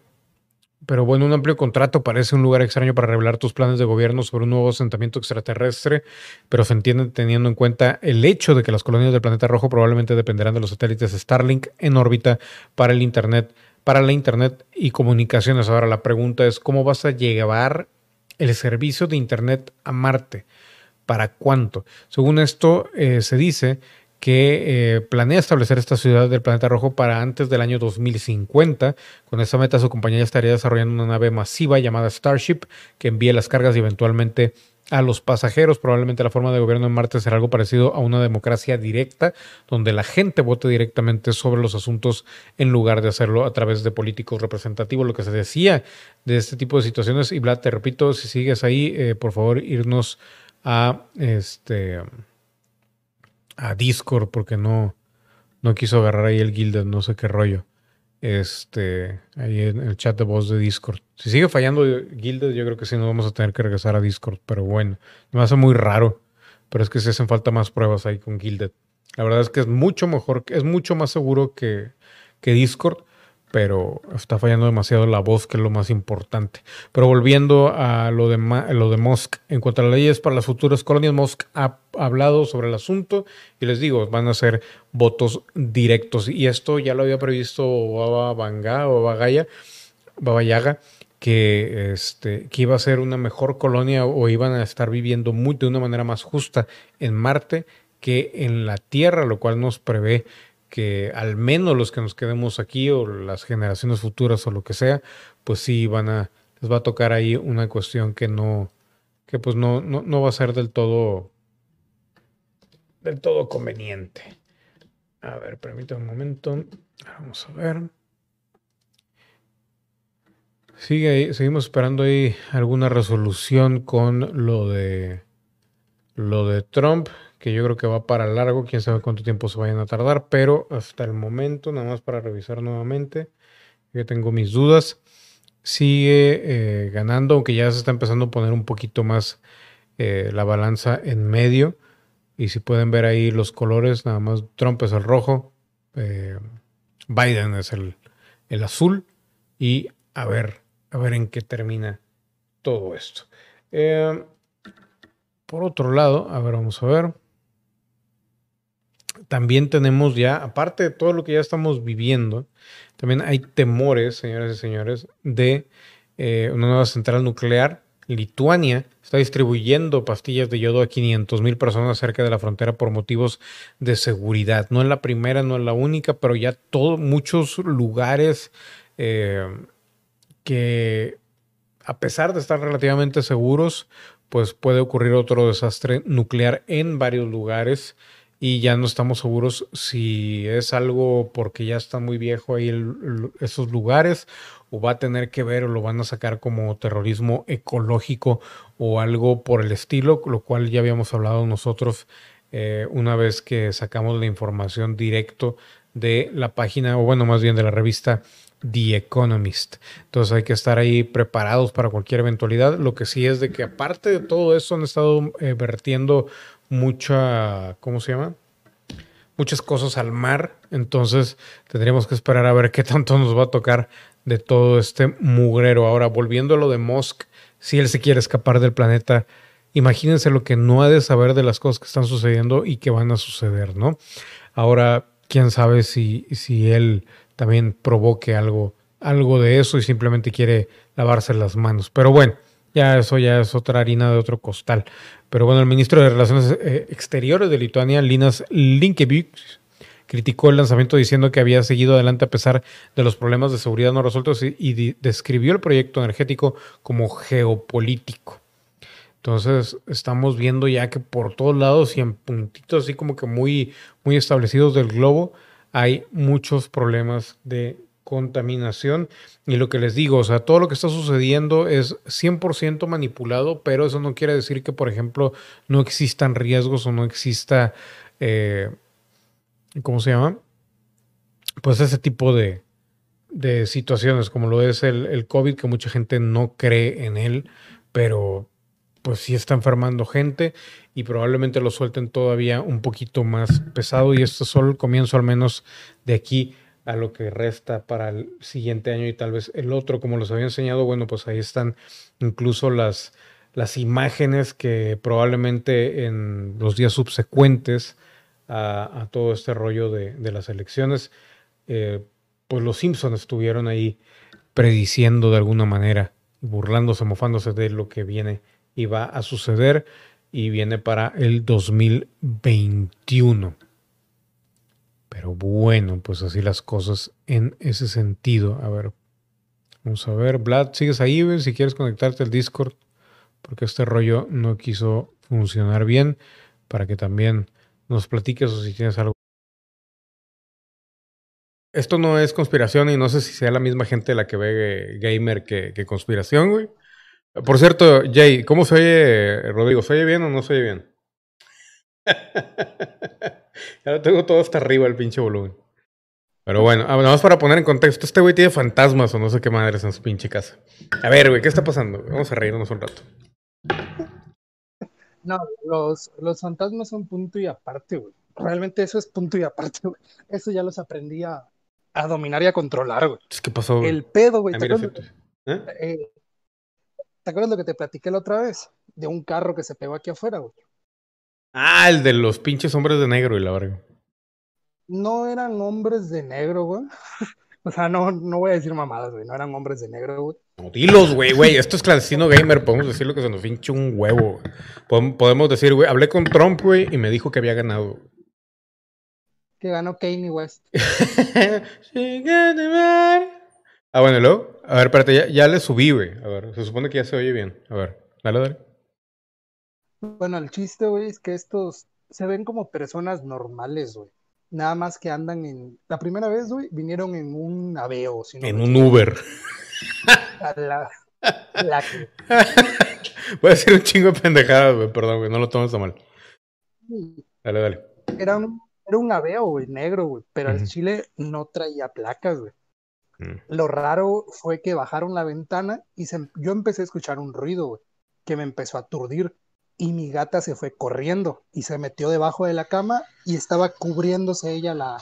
pero bueno, un amplio contrato parece un lugar extraño para revelar tus planes de gobierno sobre un nuevo asentamiento extraterrestre, pero se entiende teniendo en cuenta el hecho de que las colonias del planeta rojo probablemente dependerán de los satélites Starlink en órbita para el Internet, para la Internet y comunicaciones. Ahora la pregunta es, ¿cómo vas a llevar el servicio de Internet a Marte? ¿Para cuánto? Según esto, eh, se dice que eh, planea establecer esta ciudad del planeta rojo para antes del año 2050. Con esta meta, su compañía estaría desarrollando una nave masiva llamada Starship que envíe las cargas y eventualmente a los pasajeros. Probablemente la forma de gobierno en Marte será algo parecido a una democracia directa, donde la gente vote directamente sobre los asuntos en lugar de hacerlo a través de políticos representativos. Lo que se decía de este tipo de situaciones. Y Vlad, te repito, si sigues ahí, eh, por favor, irnos a este a Discord porque no, no quiso agarrar ahí el Gilded, no sé qué rollo. Este, ahí en el chat de voz de Discord. Si sigue fallando Gilded, yo creo que sí nos vamos a tener que regresar a Discord, pero bueno, me hace muy raro. Pero es que si hacen falta más pruebas ahí con Gilded. La verdad es que es mucho mejor, es mucho más seguro que, que Discord pero está fallando demasiado la voz, que es lo más importante. Pero volviendo a lo de, lo de Musk, en cuanto a las leyes para las futuras colonias, Musk ha hablado sobre el asunto y les digo, van a ser votos directos. Y esto ya lo había previsto Baba Vanga o Bagaya, Baba Yaga, que, este, que iba a ser una mejor colonia o iban a estar viviendo muy, de una manera más justa en Marte que en la Tierra, lo cual nos prevé que al menos los que nos quedemos aquí o las generaciones futuras o lo que sea, pues sí van a, les va a tocar ahí una cuestión que no, que pues no, no, no va a ser del todo, del todo conveniente. A ver, permítame un momento. Vamos a ver. Sigue seguimos esperando ahí alguna resolución con lo de lo de Trump, que yo creo que va para largo, quién sabe cuánto tiempo se vayan a tardar, pero hasta el momento, nada más para revisar nuevamente, yo tengo mis dudas, sigue eh, ganando, aunque ya se está empezando a poner un poquito más eh, la balanza en medio, y si pueden ver ahí los colores, nada más Trump es el rojo, eh, Biden es el, el azul, y a ver, a ver en qué termina todo esto. Por otro lado, a ver, vamos a ver. También tenemos ya, aparte de todo lo que ya estamos viviendo, también hay temores, señoras y señores, de eh, una nueva central nuclear. Lituania está distribuyendo pastillas de yodo a 500 mil personas cerca de la frontera por motivos de seguridad. No es la primera, no es la única, pero ya todos muchos lugares eh, que a pesar de estar relativamente seguros, pues puede ocurrir otro desastre nuclear en varios lugares y ya no estamos seguros si es algo porque ya está muy viejo ahí esos lugares o va a tener que ver o lo van a sacar como terrorismo ecológico o algo por el estilo, lo cual ya habíamos hablado nosotros eh, una vez que sacamos la información directo de la página o bueno más bien de la revista The Economist. Entonces hay que estar ahí preparados para cualquier eventualidad. Lo que sí es de que aparte de todo eso han estado eh, vertiendo mucha, ¿cómo se llama? Muchas cosas al mar. Entonces tendríamos que esperar a ver qué tanto nos va a tocar de todo este mugrero. Ahora, volviendo a lo de Musk, si él se quiere escapar del planeta, imagínense lo que no ha de saber de las cosas que están sucediendo y que van a suceder, ¿no? Ahora, quién sabe si, si él también provoque algo, algo de eso y simplemente quiere lavarse las manos. Pero bueno, ya eso ya es otra harina de otro costal. Pero bueno, el ministro de Relaciones eh, Exteriores de Lituania, Linas Linkevičius, criticó el lanzamiento diciendo que había seguido adelante a pesar de los problemas de seguridad no resueltos y, describió el proyecto energético como geopolítico. Entonces estamos viendo ya que por todos lados y en puntitos así como que muy, muy establecidos del globo hay muchos problemas de contaminación. Y lo que les digo, o sea, todo lo que está sucediendo es 100% manipulado, pero eso no quiere decir que, por ejemplo, no existan riesgos o no exista, eh, ¿cómo se llama? Pues ese tipo de, de situaciones, como lo es el, el, COVID, que mucha gente no cree en él, pero pues sí está enfermando gente y probablemente lo suelten todavía un poquito más pesado y esto es solo el comienzo al menos de aquí a lo que resta para el siguiente año y tal vez el otro, como los había enseñado, bueno, pues ahí están incluso las, las imágenes que probablemente en los días subsecuentes a, todo este rollo de, las elecciones, eh, pues los Simpsons estuvieron ahí prediciendo de alguna manera, burlándose, mofándose de lo que viene y va a suceder y viene para el 2021. Pero bueno, pues así las cosas en ese sentido. A ver, vamos a ver. Vlad, ¿sigues ahí? Si quieres conectarte al Discord, porque este rollo no quiso funcionar bien, para que también nos platiques o si tienes algo. Esto no es conspiración y no sé si sea la misma gente la que ve gamer que, que conspiración, güey. Por cierto, Jay, ¿cómo se oye, Rodrigo? ¿Se oye bien o no se oye bien? ya lo tengo todo hasta arriba el pinche volumen. Pero bueno, ah, nada más para poner en contexto, este güey tiene fantasmas o no sé qué madres en su pinche casa. A ver, güey, ¿qué está pasando? Vamos a reírnos un rato. No, los, los fantasmas son punto y aparte, güey. Realmente eso es punto y aparte, güey. Eso ya los aprendí a, dominar y a controlar, güey. ¿Qué pasó? El pedo, güey. Ah, ¿Eh? Eh, ¿Te acuerdas lo que te platiqué la otra vez? De un carro que se pegó aquí afuera, güey. Ah, el de los pinches hombres de negro y la verga. No eran hombres de negro, güey. o sea, no, no voy a decir mamadas, güey. No eran hombres de negro, güey. No, dilos, güey, güey. Esto es clandestino gamer. Podemos decir lo que se nos pinche un huevo. Podemos decir, güey, hablé con Trump, güey, y me dijo que había ganado. que ganó Kanye West. ah, bueno, luego. A ver, espérate, ya, ya le subí, güey. A ver, se supone que ya se oye bien. A ver, dale, dale. Bueno, el chiste, güey, es que estos se ven como personas normales, güey. Nada más que andan en. La primera vez, güey, vinieron en un aveo. Si no en un. Uber. A la- la que- Voy a decir un chingo de pendejadas, güey. Perdón, güey. No lo tomes a mal. Dale, dale. Era un, era un aveo, güey, negro, güey. Pero el Ujú. chile no traía placas, güey. Mm. Lo raro fue que bajaron la ventana y se- yo empecé a escuchar un ruido, güey, que me empezó a aturdir. Y mi gata se fue corriendo y se metió debajo de la cama y estaba cubriéndose ella la,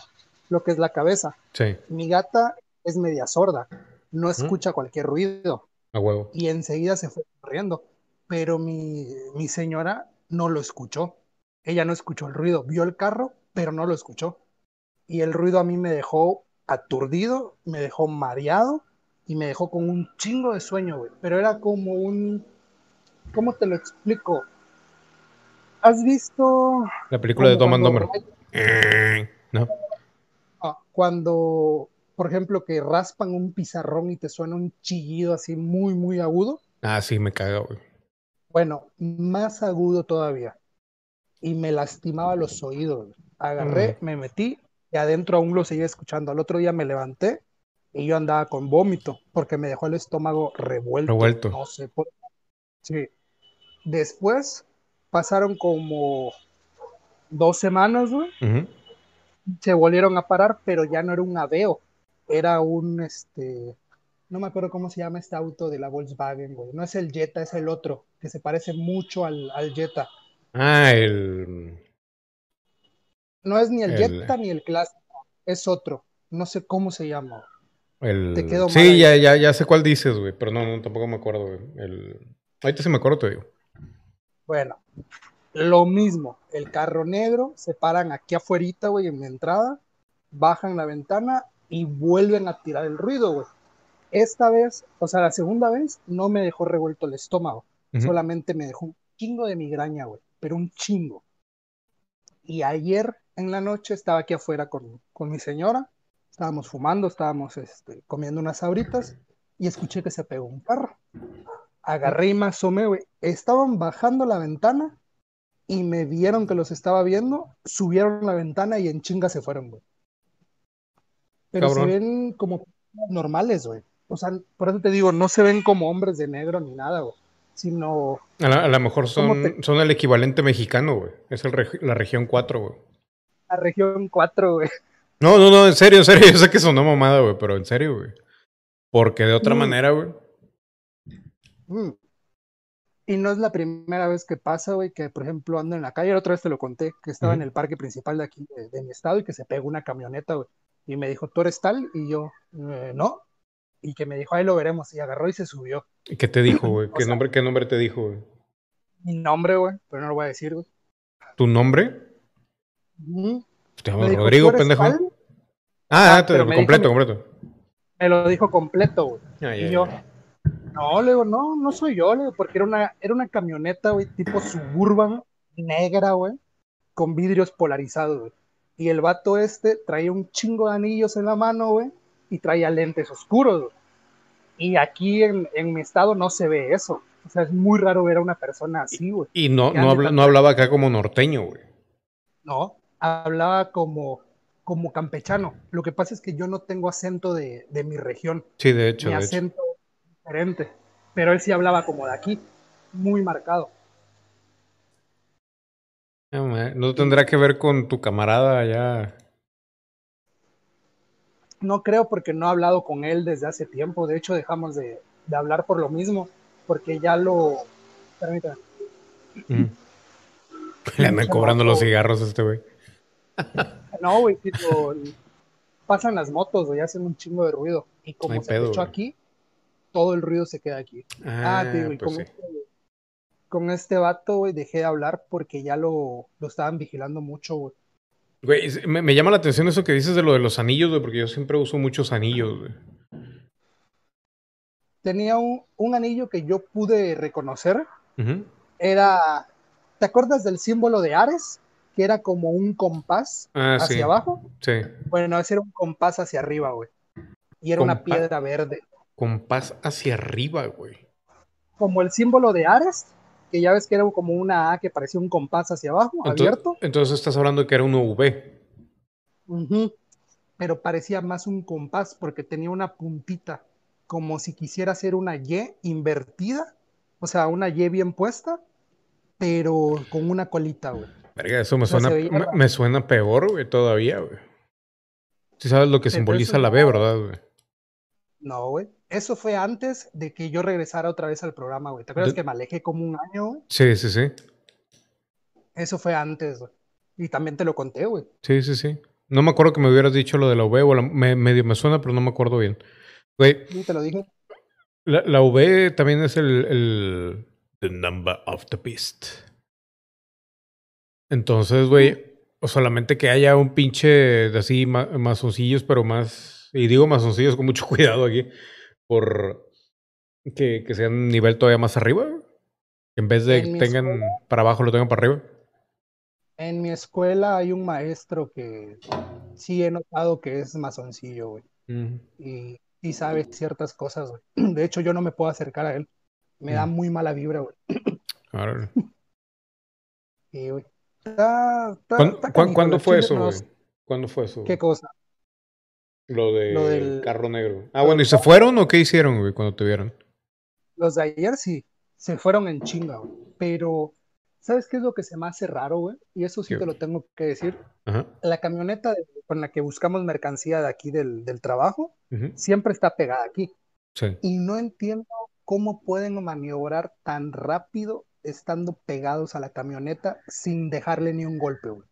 lo que es la cabeza. Sí, Mi gata es media sorda, no escucha cualquier ruido a huevo. y enseguida se fue corriendo. Pero mi, mi señora no lo escuchó. Ella no escuchó el ruido, vio el carro, pero no lo escuchó. Y el ruido a mí me dejó aturdido, me dejó mareado y me dejó con un chingo de sueño, güey. Pero era como un... ¿Cómo te lo explico? ¿Has visto La película de Tom and ray- ¿No? ah, cuando, por ejemplo, que raspan un pizarrón y te suena un chillido así muy, muy agudo? Ah, sí, me caga, güey. Bueno, más agudo todavía. Y me lastimaba los oídos. güey. Agarré, me metí y adentro aún lo seguía escuchando. Al otro día me levanté y yo andaba con vómito porque me dejó el estómago revuelto. Revuelto. No sé por Sí. Después pasaron como dos semanas, güey. Se volvieron a parar, pero ya no era un Aveo. Era un, este, no me acuerdo cómo se llama este auto de la Volkswagen, güey. No es el Jetta, es el otro, que se parece mucho al, al Jetta. Ah, el. No es ni el, El- Jetta ni el clásico, es otro. No sé cómo se llama. el... Te quedó mal Sí, ahí. ya, ya, ya sé cuál dices, güey. Pero no, no, tampoco me acuerdo, güey. El... Ahorita sí me acuerdo, te digo. Bueno, lo mismo. El carro negro, se paran aquí afuera, güey, en la entrada, bajan la ventana y vuelven a tirar el ruido, güey. Esta vez, o sea, la segunda vez, no me dejó revuelto el estómago. Solamente me dejó un chingo de migraña, güey. Pero un chingo. Y ayer en la noche estaba aquí afuera con, con mi señora. Estábamos fumando, estábamos este, comiendo unas sabritas y escuché que se pegó un carro. Agarré y me asomé, güey. Estaban bajando la ventana y me vieron que los estaba viendo, subieron la ventana y en chinga se fueron, güey. Pero Cabrón. se ven como normales, güey. O sea, por eso te digo, no se ven como hombres de negro ni nada, güey. Sino A, lo mejor ¿Cómo son, te- son el equivalente mexicano, güey. Es el reg- la región 4, güey. la región 4, güey. No, no, no, en serio, en serio. Yo sé que sonó mamada, güey, pero en serio, güey. Porque de otra manera, güey. Mm. Y no es la primera vez que pasa, güey, que por ejemplo ando en la calle, la otra vez te lo conté, que estaba en el parque principal de aquí, de, de mi estado, y que se pegó una camioneta, güey. Y me dijo, ¿tú eres tal? Y yo, "Eh, no. Y que me dijo, ahí lo veremos. Y agarró y se subió. ¿Y ¿Qué te dijo, güey? ¿Qué, sea- nombre, ¿Qué nombre te dijo, güey? Mi nombre, güey, pero no lo voy a decir, güey. ¿Tu nombre? Te dijo, Rodrigo, "¿Tú eres pendejo. tal?". Ah, Ah, te- completo, dijo- completo. Me lo dijo completo, güey. Ah, Y yo. No, le digo, no, no soy yo, le digo, porque era una, era una camioneta, güey, tipo suburban, negra, güey, con vidrios polarizados, güey. Y el vato este traía un chingo de anillos en la mano, güey, y traía lentes oscuros, güey. Y aquí en, en mi estado no se ve eso. O sea, es muy raro ver a una persona así, güey. Y no, no, habla- no hablaba acá como norteño, güey. No, hablaba como, como campechano. Lo que pasa es que yo no tengo acento de, de mi región. Sí, de hecho, mi de hecho. acento es diferente. Pero él sí hablaba como de aquí, muy marcado. No, ma- no tendrá que ver con tu camarada allá. No creo porque no he hablado con él desde hace tiempo. De hecho, dejamos de, de hablar por lo mismo, porque ya lo... Permítame. Mm. Le andan cobrando los cigarros a este güey. No, güey, tipo, pasan las motos, güey, hacen un chingo de ruido. Y como hay se pedo, echó aquí, todo el ruido se queda aquí. Ah, Ah, tío, y pues con, sí. este, con este vato, güey, dejé de hablar porque ya lo, lo estaban vigilando mucho, güey. Güey, me, me llama la atención eso que dices de lo de los anillos, güey, porque yo siempre uso muchos anillos, güey. Tenía un, un anillo que yo pude reconocer. Era, ¿te acuerdas del símbolo de Ares? que era como un compás Ah, hacia sí. abajo. Sí. Bueno, ese era un compás hacia arriba, güey. Y era una piedra verde. Compás hacia arriba, güey. Como el símbolo de Ares, que ya ves que era como una A que parecía un compás hacia abajo, abierto. Entonces estás hablando de que era un V. Pero parecía más un compás porque tenía una puntita, como si quisiera hacer una Y invertida, o sea, una Y bien puesta, pero con una colita, güey. Verga, eso me suena, me, suena peor, güey, todavía, güey. Sí sabes lo que Pero simboliza eso la V, ¿verdad, güey? No, güey. Eso fue antes de que yo regresara otra vez al programa, güey. ¿Te acuerdas De- que me alejé como un año? güey? Sí, sí, sí. Eso fue antes, güey. Y también te lo conté, güey. Sí, sí, sí. No me acuerdo que me hubieras dicho lo de la V, o la- me, medio me suena, pero no me acuerdo bien. Güey, Y te lo dije. la, la V también es el, el... The number of the beast. Entonces, güey, o solamente que haya un pinche de así ma- mazoncillos, pero más... Y digo mazoncillos con mucho cuidado aquí, por que, que sean un nivel todavía más arriba. En vez de En tengan para abajo, lo tengan para arriba. En mi escuela hay un maestro que sí he notado que es masoncillo, güey. Y, y sabe ciertas cosas, güey. De hecho, yo no me puedo acercar a él. Me da Mm. muy mala vibra, güey. Y, güey. ¿Cuándo, fue eso, güey? ¿Cuándo fue eso? ¿Qué cosa? Lo de Lo del- carro negro. Ah, bueno, ¿y se fueron o qué hicieron, güey, cuando te vieron? Los de ayer sí, se fueron en chinga, güey. Pero, ¿sabes qué es lo que se me hace raro, güey? Y eso sí ¿Qué, te lo tengo que decir. Ajá. La camioneta de- con la que buscamos mercancía de aquí del, del trabajo siempre está pegada aquí. Sí. Y no entiendo cómo pueden maniobrar tan rápido estando pegados a la camioneta sin dejarle ni un golpe, güey.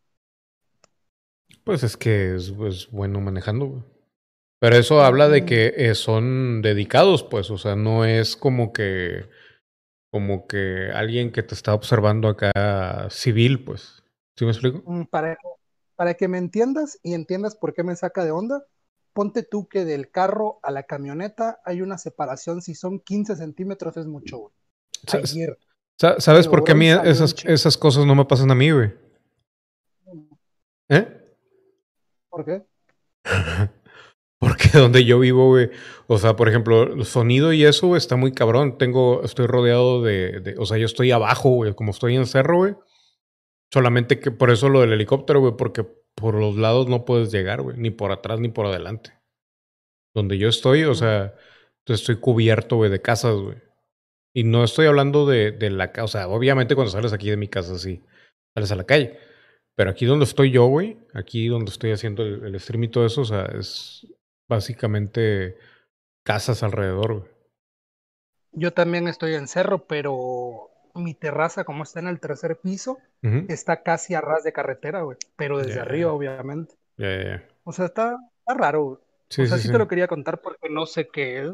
Pues es que es, es bueno manejando, güey. Pero eso habla de Mm. que eh, son dedicados, pues, o sea, no es como que como que alguien que te está observando acá civil, pues. ¿Sí me explico? Mm, Para, para que me entiendas y entiendas por qué me saca de onda, ponte tú que del carro a la camioneta hay una separación, si son 15 centímetros es mucho, güey. ¿Sabes por qué a mí esas, esas cosas no me pasan a mí, güey? ¿Eh? ¿Por qué? Donde yo vivo, güey, o sea, por ejemplo, el sonido y eso güey, está muy cabrón. Tengo, estoy rodeado de, o sea, yo estoy abajo, güey, como estoy en cerro, güey. Solamente que por eso lo del helicóptero, güey, porque por los lados no puedes llegar, güey, ni por atrás ni por adelante. Donde yo estoy, o sea, estoy cubierto, güey, de casas, güey. Y no estoy hablando de, de la casa, o sea, obviamente cuando sales aquí de mi casa, sí, sales a la calle. Pero aquí donde estoy yo, güey, aquí donde estoy haciendo el, el stream y todo eso, o sea, es básicamente casas alrededor, güey. Yo también estoy en cerro, pero mi terraza, como está en el tercer piso, está casi a ras de carretera, güey. Pero desde arriba, obviamente. O sea, está, está raro, güey. Sí, o sea, sí. te lo quería contar porque no sé qué es,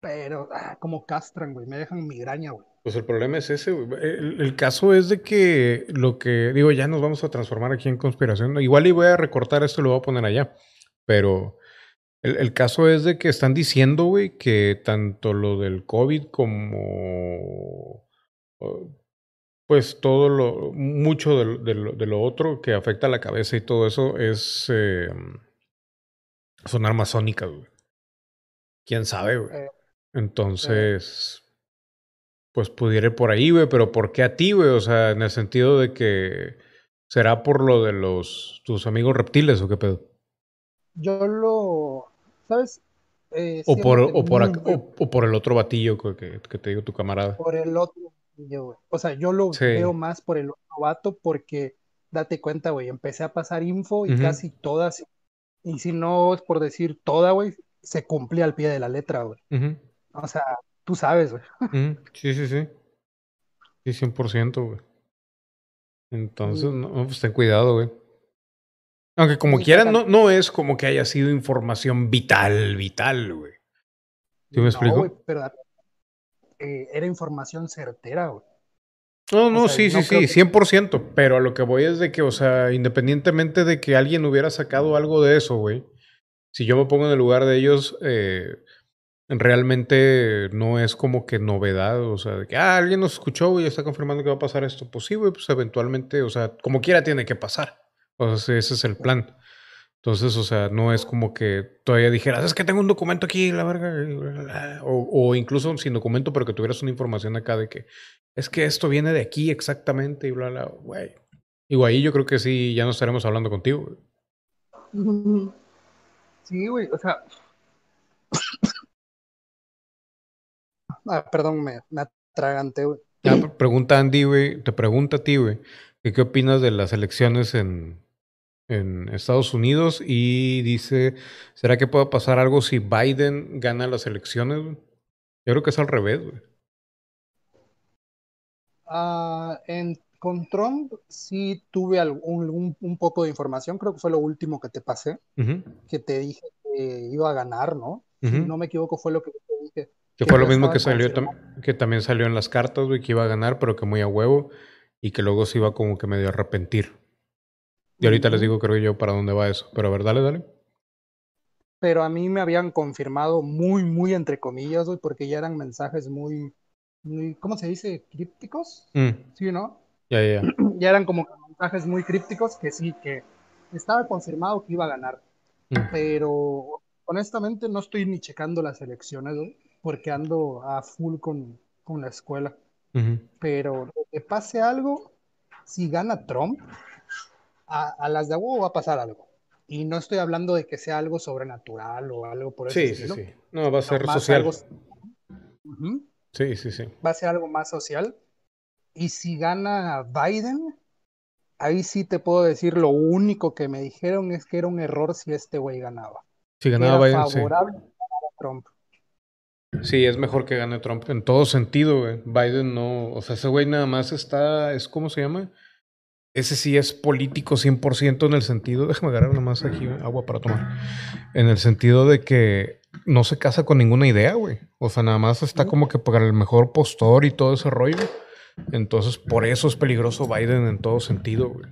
pero ah, como castran, güey. Me dejan migraña, güey. Pues el problema es ese, güey. El, el caso es de que lo que, digo, ya nos vamos a transformar aquí en conspiración. Igual y voy a recortar esto y lo voy a poner allá. Pero el, el caso es de que están diciendo, güey, que tanto lo del COVID como, pues todo lo, mucho de, lo- de lo, de lo otro que afecta a la cabeza y todo eso es, eh, son armas sónicas, güey. ¿Quién sabe, güey? Eh, Entonces, pues pudiera ir por ahí, güey, pero ¿por qué a ti, güey? O sea, en el sentido de que será por lo de los tus amigos reptiles o qué pedo. Yo lo, ¿sabes? Eh, O por, siéndote o por, muy ac- güey, o, o por el otro batillo que, te digo tu camarada. por el otro, yo, güey. O sea, yo lo Sí. veo más por el otro vato porque, date cuenta, güey, empecé a pasar info y casi todas, y si no es por decir toda, güey, se cumplía al pie de la letra, güey. O sea, tú sabes, güey. ujú. Sí, sí, sí. Sí, 100%, güey. Entonces, no, pues ten cuidado, güey. Aunque como quieran, no, no es como que haya sido información vital, vital, güey. ¿Sí me No, explico? güey, pero eh, era información certera, güey. No, no, sea, sí, no sí, sí, que- 100%, pero a lo que voy es de que, o sea, independientemente de que alguien hubiera sacado algo de eso, güey, si yo me pongo en el lugar de ellos, eh, realmente no es como que novedad, o sea, de que ah, alguien nos escuchó y está confirmando que va a pasar esto. Pues sí, güey, pues eventualmente, o sea, como quiera tiene que pasar. O sea, ese es el plan. Entonces, o sea, no es como que todavía dijeras, es que tengo un documento aquí, la verga, o, o incluso sin documento, pero que tuvieras una información acá de que es que esto viene de aquí exactamente y bla, bla, güey. Igual ahí yo creo que sí, ya no estaremos hablando contigo. Güey. Sí, güey, o sea, Ah, perdón, me, me atraganté, güey. pregunta Andy, güey, te pregunta a ti, güey, ¿qué opinas de las elecciones en, en Estados Unidos? Y dice, ¿será que puede pasar algo si Biden gana las elecciones? Yo creo que es al revés, güey. Ah, en, con Trump sí tuve algún, un, poco de información, creo que fue lo último que te pasé, que te dije que iba a ganar, ¿no? Si no me equivoco, fue lo que te dije. Que fue lo mismo que salió que también salió en las cartas, güey, que iba a ganar, pero que muy a huevo y que luego se iba como que medio arrepentir. Y ahorita les digo, creo yo, para dónde va eso. Pero a ver, dale, dale. Pero a mí me habían confirmado muy, muy entre comillas, güey, porque ya eran mensajes muy, muy, ¿cómo se dice? ¿Crípticos? Mm. Sí, ¿no? Ya, ya. Ya eran como mensajes muy crípticos que sí, que estaba confirmado que iba a ganar. Mm. Pero honestamente no estoy ni checando las elecciones, güey porque ando a full con, con la escuela. Pero que pase algo, si gana Trump, a, las de agua va a pasar algo. Y no estoy hablando de que sea algo sobrenatural o algo por eso. Sí, sí, sí. No, va a ser social. Sí, sí, sí. Va a ser algo más social. Y si gana Biden, ahí sí te puedo decir lo único que me dijeron es que era un error si este güey ganaba. Si ganaba Biden, favorable a Trump. Sí, es mejor que gane Trump en todo sentido, güey. Biden no, o sea, ese güey nada más está, es ¿cómo se llama? Ese sí es político 100% en el sentido, déjame agarrar nada más aquí agua para tomar, en el sentido de que no se casa con ninguna idea, güey. O sea, nada más está como que para el mejor postor y todo ese rollo. Entonces, por eso es peligroso Biden en todo sentido, güey.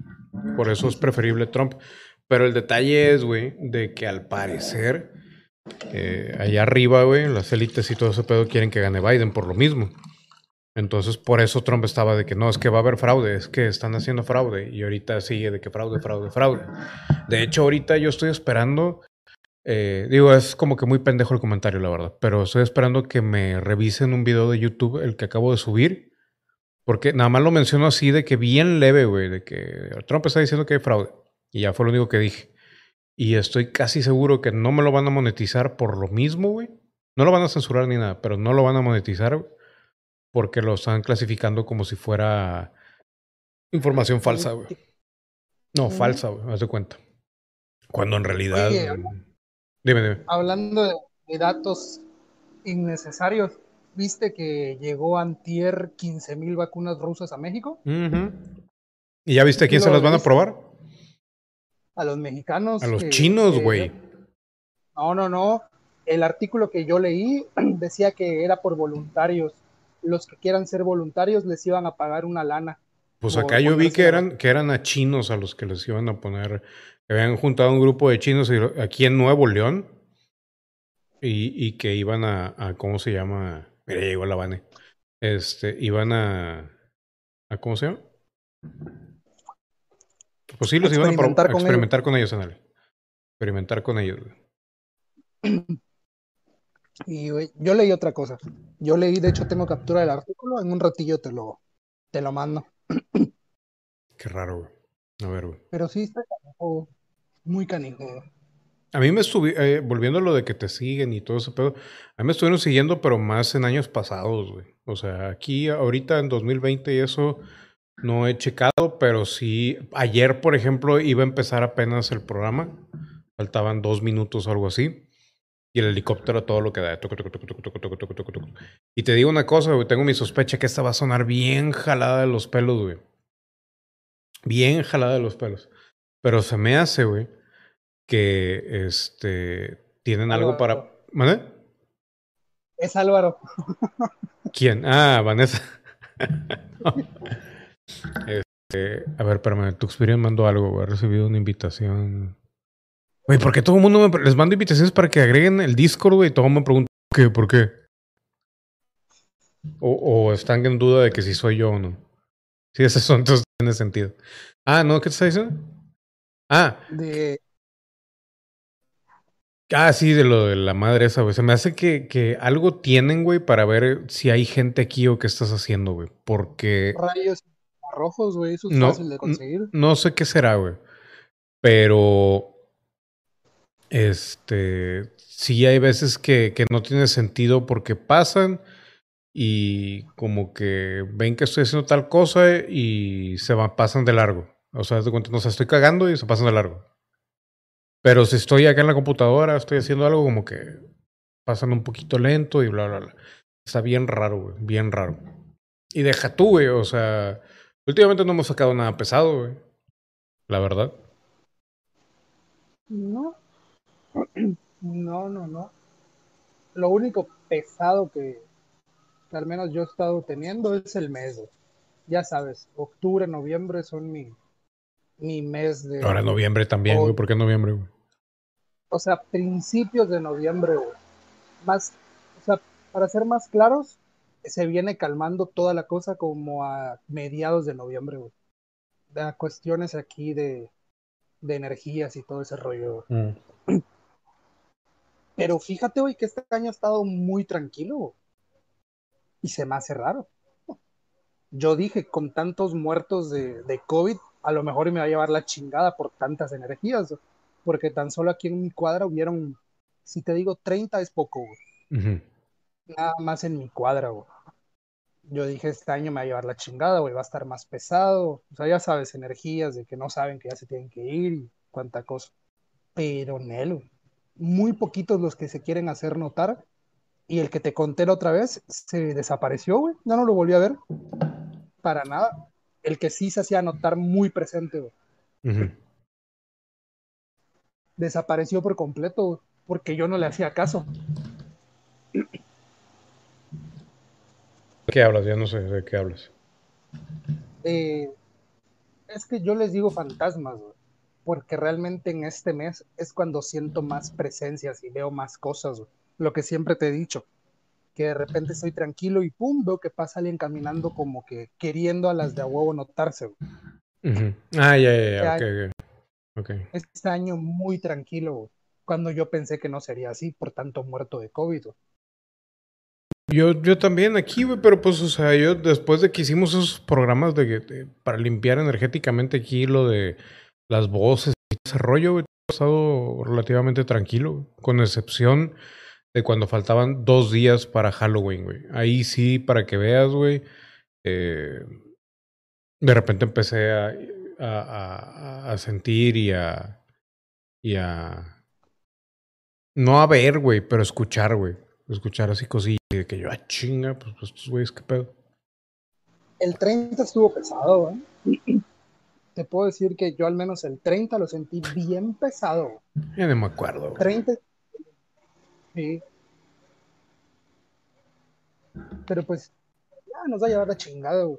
Por eso es preferible Trump. Pero el detalle es, güey, de que al parecer eh, allá arriba, güey, las élites y todo ese pedo quieren que gane Biden por lo mismo. Entonces, por eso Trump estaba de que no, es que va a haber fraude, es que están haciendo fraude. Y ahorita sigue de que fraude, fraude, fraude. De hecho, ahorita yo estoy esperando, eh, digo, es como que muy pendejo el comentario, la verdad, pero estoy esperando que me revisen un video de YouTube, el que acabo de subir, porque nada más lo menciono así de que bien leve, güey, de que Trump está diciendo que hay fraude. Y ya fue lo único que dije. Y estoy casi seguro que no me lo van a monetizar por lo mismo, güey. No lo van a censurar ni nada, pero no lo van a monetizar porque lo están clasificando como si fuera información falsa, güey. No, falsa, güey, haz de cuenta. Cuando en realidad. dime, dime. Hablando de, datos innecesarios, ¿viste que llegó antier 15 mil vacunas rusas a México? ¿Y ya viste quién se las van a probar? a los mexicanos. A los chinos, güey. no, no, no. El artículo que yo leí decía que era por voluntarios. Los que quieran ser voluntarios les iban a pagar una lana. Pues acá yo vi que eran, que eran a chinos a los que les iban a poner. Que habían juntado un grupo de chinos aquí en Nuevo León. Y, y que iban a, a, ¿Cómo se llama? Mira, llegó la Bane. Este, iban a. a ¿Cómo se llama? Pues sí, los iban a, experimentar con ellos, en Experimentar con ellos. Y yo leí otra cosa. Yo leí, de hecho, tengo captura del artículo. En un ratillo te lo, te lo mando. Qué raro, güey. A ver, güey. Pero sí está canijo. Muy canijo, A mí me estuve, eh, volviendo a lo de que te siguen y todo ese pedo, a mí me estuvieron siguiendo, pero más en años pasados, güey. O sea, aquí ahorita en 2020 y eso, no he checado, pero sí. Ayer, por ejemplo, iba a empezar apenas el programa. Faltaban dos minutos o algo así. Y el helicóptero todo lo que da. Y te digo una cosa, güey. Tengo mi sospecha que esta va a sonar bien jalada de los pelos, güey. Bien jalada de los pelos. Pero se me hace, güey, que este tienen algo para. ¿Vale? Es Álvaro. ¿Quién? Ah, Vanessa. Este, a ver, espérame, Tuxperion mandó algo, he recibido una invitación. Güey, ¿por qué todo el mundo me, les manda invitaciones para que agreguen el Discord, güey? Todo el mundo me pregunta ¿Qué? ¿Por qué? O, están en duda de que si soy yo o no. Si ese son entonces tiene sentido. Ah, ¿no? ¿Qué te está diciendo? Ah. De... Ah, sí, de lo de la madre esa, güey. Se me hace que, que algo tienen, güey, para ver si hay gente aquí o qué estás haciendo, güey. Porque... Rayos rojos, güey. Eso es fácil de conseguir. No sé qué será, güey. Pero... Este... Sí hay veces que, que no tiene sentido porque pasan y como que ven que estoy haciendo tal cosa y se van, pasan de largo. O sea, de cuenta, no se estoy cagando y se pasan de largo. Pero si estoy acá en la computadora, estoy haciendo algo como que pasan un poquito lento y bla, bla, bla. Está bien raro, güey, bien raro. Y deja tú, o sea, últimamente no hemos sacado nada pesado, güey. La verdad. No. No, no, no. Lo único pesado que, al menos yo he estado teniendo es el mes. Ya sabes, octubre, noviembre son mi, mi mes de... Ahora noviembre también, güey. ¿Por qué noviembre, güey? O sea, principios de noviembre, güey. Más, o sea, para ser más claros, se viene calmando toda la cosa como a mediados de noviembre, güey. De cuestiones aquí de, de energías y todo ese rollo. Mm. Pero fíjate, güey, que este año ha estado muy tranquilo y se me hace raro. Yo dije, con tantos muertos de, de COVID, a lo mejor me va a llevar la chingada por tantas energías, porque tan solo aquí en mi cuadra hubieron, si te digo 30 es poco, Nada más en mi cuadra, Yo dije, este año me va a llevar la chingada, güey, va a estar más pesado. O sea, ya sabes, energías de que no saben que ya se tienen que ir y cuánta cosa. Pero, Nelo, muy poquitos los que se quieren hacer notar y el que te conté la otra vez se desapareció, güey. Ya no lo volví a ver. Para nada. El que sí se hacía notar muy presente, güey. Desapareció por completo, porque yo no le hacía caso. ¿De qué hablas? Ya no sé de qué hablas. Eh, es que yo les digo fantasmas, güey, porque realmente en este mes es cuando siento más presencias y veo más cosas. Güey lo que siempre te he dicho, que de repente estoy tranquilo y pum, veo que pasa alguien caminando como que queriendo a las de a huevo notarse. Ah, ya, ya, ya, okay, Este año muy tranquilo, cuando yo pensé que no sería así por tanto muerto de COVID. Yo, yo también aquí, güey, pero pues, o sea, yo después de que hicimos esos programas de, para limpiar energéticamente aquí lo de las voces y ese rollo, güey, he pasado relativamente tranquilo, con excepción de cuando faltaban dos días para Halloween, güey. Ahí sí, para que veas, güey. Eh, de repente empecé a, a, a, sentir y a, y a... No a ver, güey, pero escuchar, güey. Escuchar así cosillas de que yo, ah, chinga, pues, pues estos güeyes, qué pedo. El 30 estuvo pesado, güey. Te puedo decir que yo al menos el 30 lo sentí bien pesado. Ya no me acuerdo. Güey. 30, Sí. Pero pues, ya nos va a llevar la chingada, güey.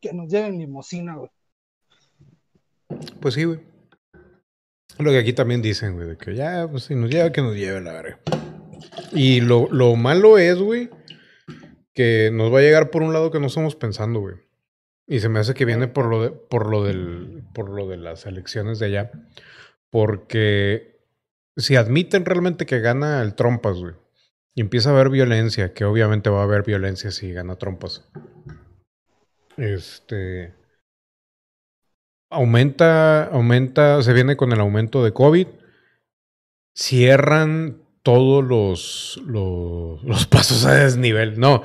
Que nos lleven limosina, güey. Pues sí, güey. Lo que aquí también dicen, güey, de que ya, pues si nos lleva, que nos lleve la verga. Y lo, lo malo es, güey, que nos va a llegar por un lado que no estamos pensando, güey. Y se me hace que viene por lo de, por lo del, por lo de las elecciones de allá. Porque si admiten realmente que gana el Trompas, güey, y empieza a haber violencia, que obviamente va a haber violencia si gana Trompas. Este. Aumenta, aumenta, se viene con el aumento de COVID. Cierran todos los, los, los pasos a desnivel. No,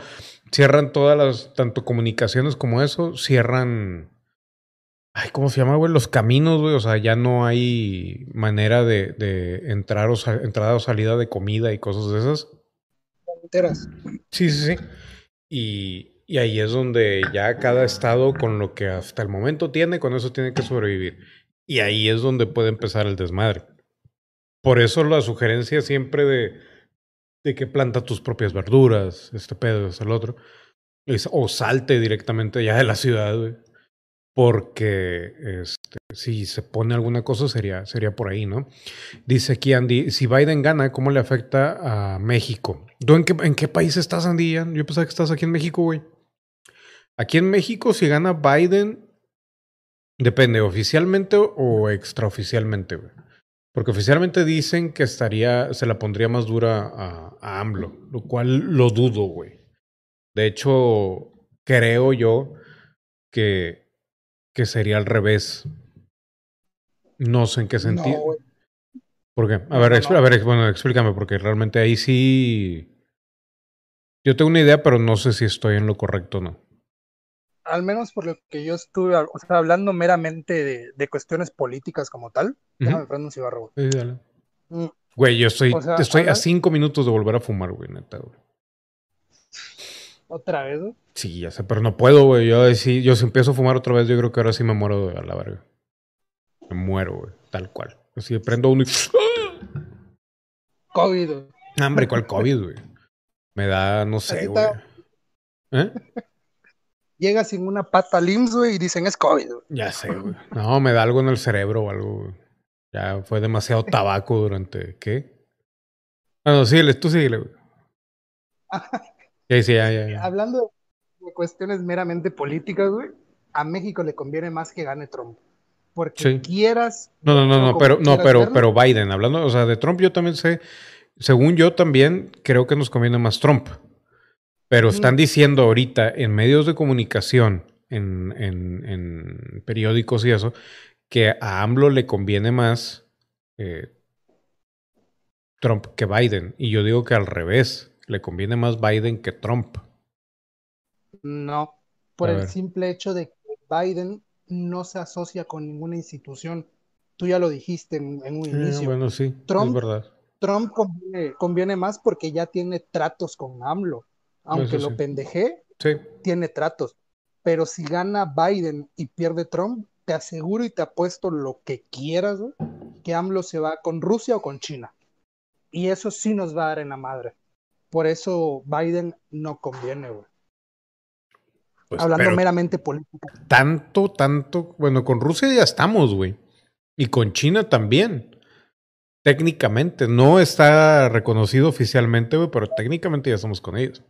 cierran todas las, tanto comunicaciones como eso, cierran Ay, ¿cómo se llama, güey? Los caminos, güey. O sea, ya no hay manera de, de entrar o entrada o salida de comida y cosas de esas. Enteras. Sí, sí, sí. Y, y ahí es donde ya cada estado, con lo que hasta el momento tiene, con eso tiene que sobrevivir. Y ahí es donde puede empezar el desmadre. Por eso la sugerencia siempre de, de que planta tus propias verduras, este pedo, es el otro. Es, o salte directamente ya de la ciudad, güey porque este, si se pone alguna cosa sería, sería por ahí, ¿no? Dice aquí Andy, si Biden gana, ¿cómo le afecta a México? ¿Tú en qué, en qué país estás, Andy? Yo pensaba que estás aquí en México, güey. Aquí en México, si gana Biden, depende, oficialmente o extraoficialmente, güey. Porque oficialmente dicen que estaría, se la pondría más dura a, a AMLO, lo cual lo dudo, güey. De hecho, creo yo que, que sería al revés. No sé en qué sentido. No, ¿Por qué? A ver, no. a ver, bueno, explícame, porque realmente ahí sí. Yo tengo una idea, pero no sé si estoy en lo correcto o no. Al menos por lo que yo estuve, o sea, hablando meramente de, de cuestiones políticas como tal. Déjame Ujú. prender un cigarro, Sí, güey. dale. Mm, Güey, yo estoy, O sea, estoy a cinco minutos de volver a fumar, güey, neta, güey. Otra vez, güey. Sí, ya sé, pero no puedo, güey. Yo, sí, yo si empiezo a fumar otra vez, yo creo que ahora sí me muero a la verga. Me muero, güey, tal cual. Así prendo uno y. COVID, güey. Hambre, ¿cuál COVID, güey? Me da, no sé, güey. ¿Eh? Llega sin una pata al IMSS, güey, y dicen es COVID, güey. Ya sé, güey. No, me da algo en el cerebro o algo, güey. Ya fue demasiado tabaco durante. ¿Qué? Bueno, síguele, tú síguele, güey. Sí, sí, ya, ya, ya. Hablando de cuestiones meramente políticas, güey, a México le conviene más que gane Trump. Porque Sí. quieras. No, no, no, no, pero, no, pero, pero Biden, hablando, o sea, de Trump, yo también sé, según yo también creo que nos conviene más Trump. Pero están Ujú. diciendo ahorita en medios de comunicación, en, en, en periódicos y eso, que a AMLO le conviene más eh, Trump que Biden. Y yo digo que al revés, le conviene más Biden que Trump. No, por A el ver. simple hecho de que Biden no se asocia con ninguna institución. Tú ya lo dijiste en, en un Eh, inicio. bueno, sí, Trump- es verdad. Trump conviene, conviene más porque ya tiene tratos con AMLO. Aunque lo pendeje, Sí, tiene tratos. Pero si gana Biden y pierde Trump, te aseguro y te apuesto lo que quieras, que AMLO se va con Rusia o con China. Y eso sí nos va a dar en la madre. Por eso Biden no conviene, güey. pues, Hablando meramente política. tanto, tanto. Bueno, con Rusia ya estamos, güey. Y con China también. Técnicamente. No está reconocido oficialmente, güey, pero técnicamente ya estamos con ellos.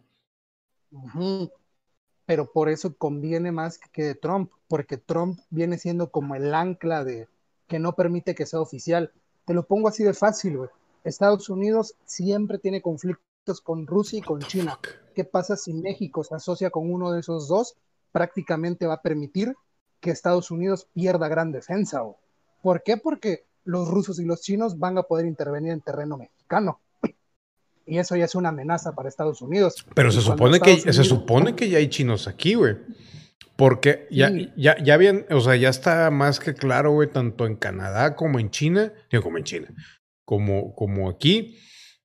Pero por eso conviene más que de Trump, porque Trump viene siendo como el ancla de que no permite que sea oficial. Te lo pongo así de fácil. Estados Unidos siempre tiene conflictos con Rusia y con China. ¿Qué pasa si México se asocia con uno de esos dos? Prácticamente va a permitir que Estados Unidos pierda gran defensa. ¿Por qué? Porque los rusos y los chinos van a poder intervenir en terreno mexicano. Y eso ya es una amenaza para Estados Unidos. Pero se supone que se supone que ya hay chinos aquí, güey. Porque ya, Sí. ya, ya bien, o sea, ya está más que claro, güey, tanto en Canadá como en China, digo, como en China, como, como aquí,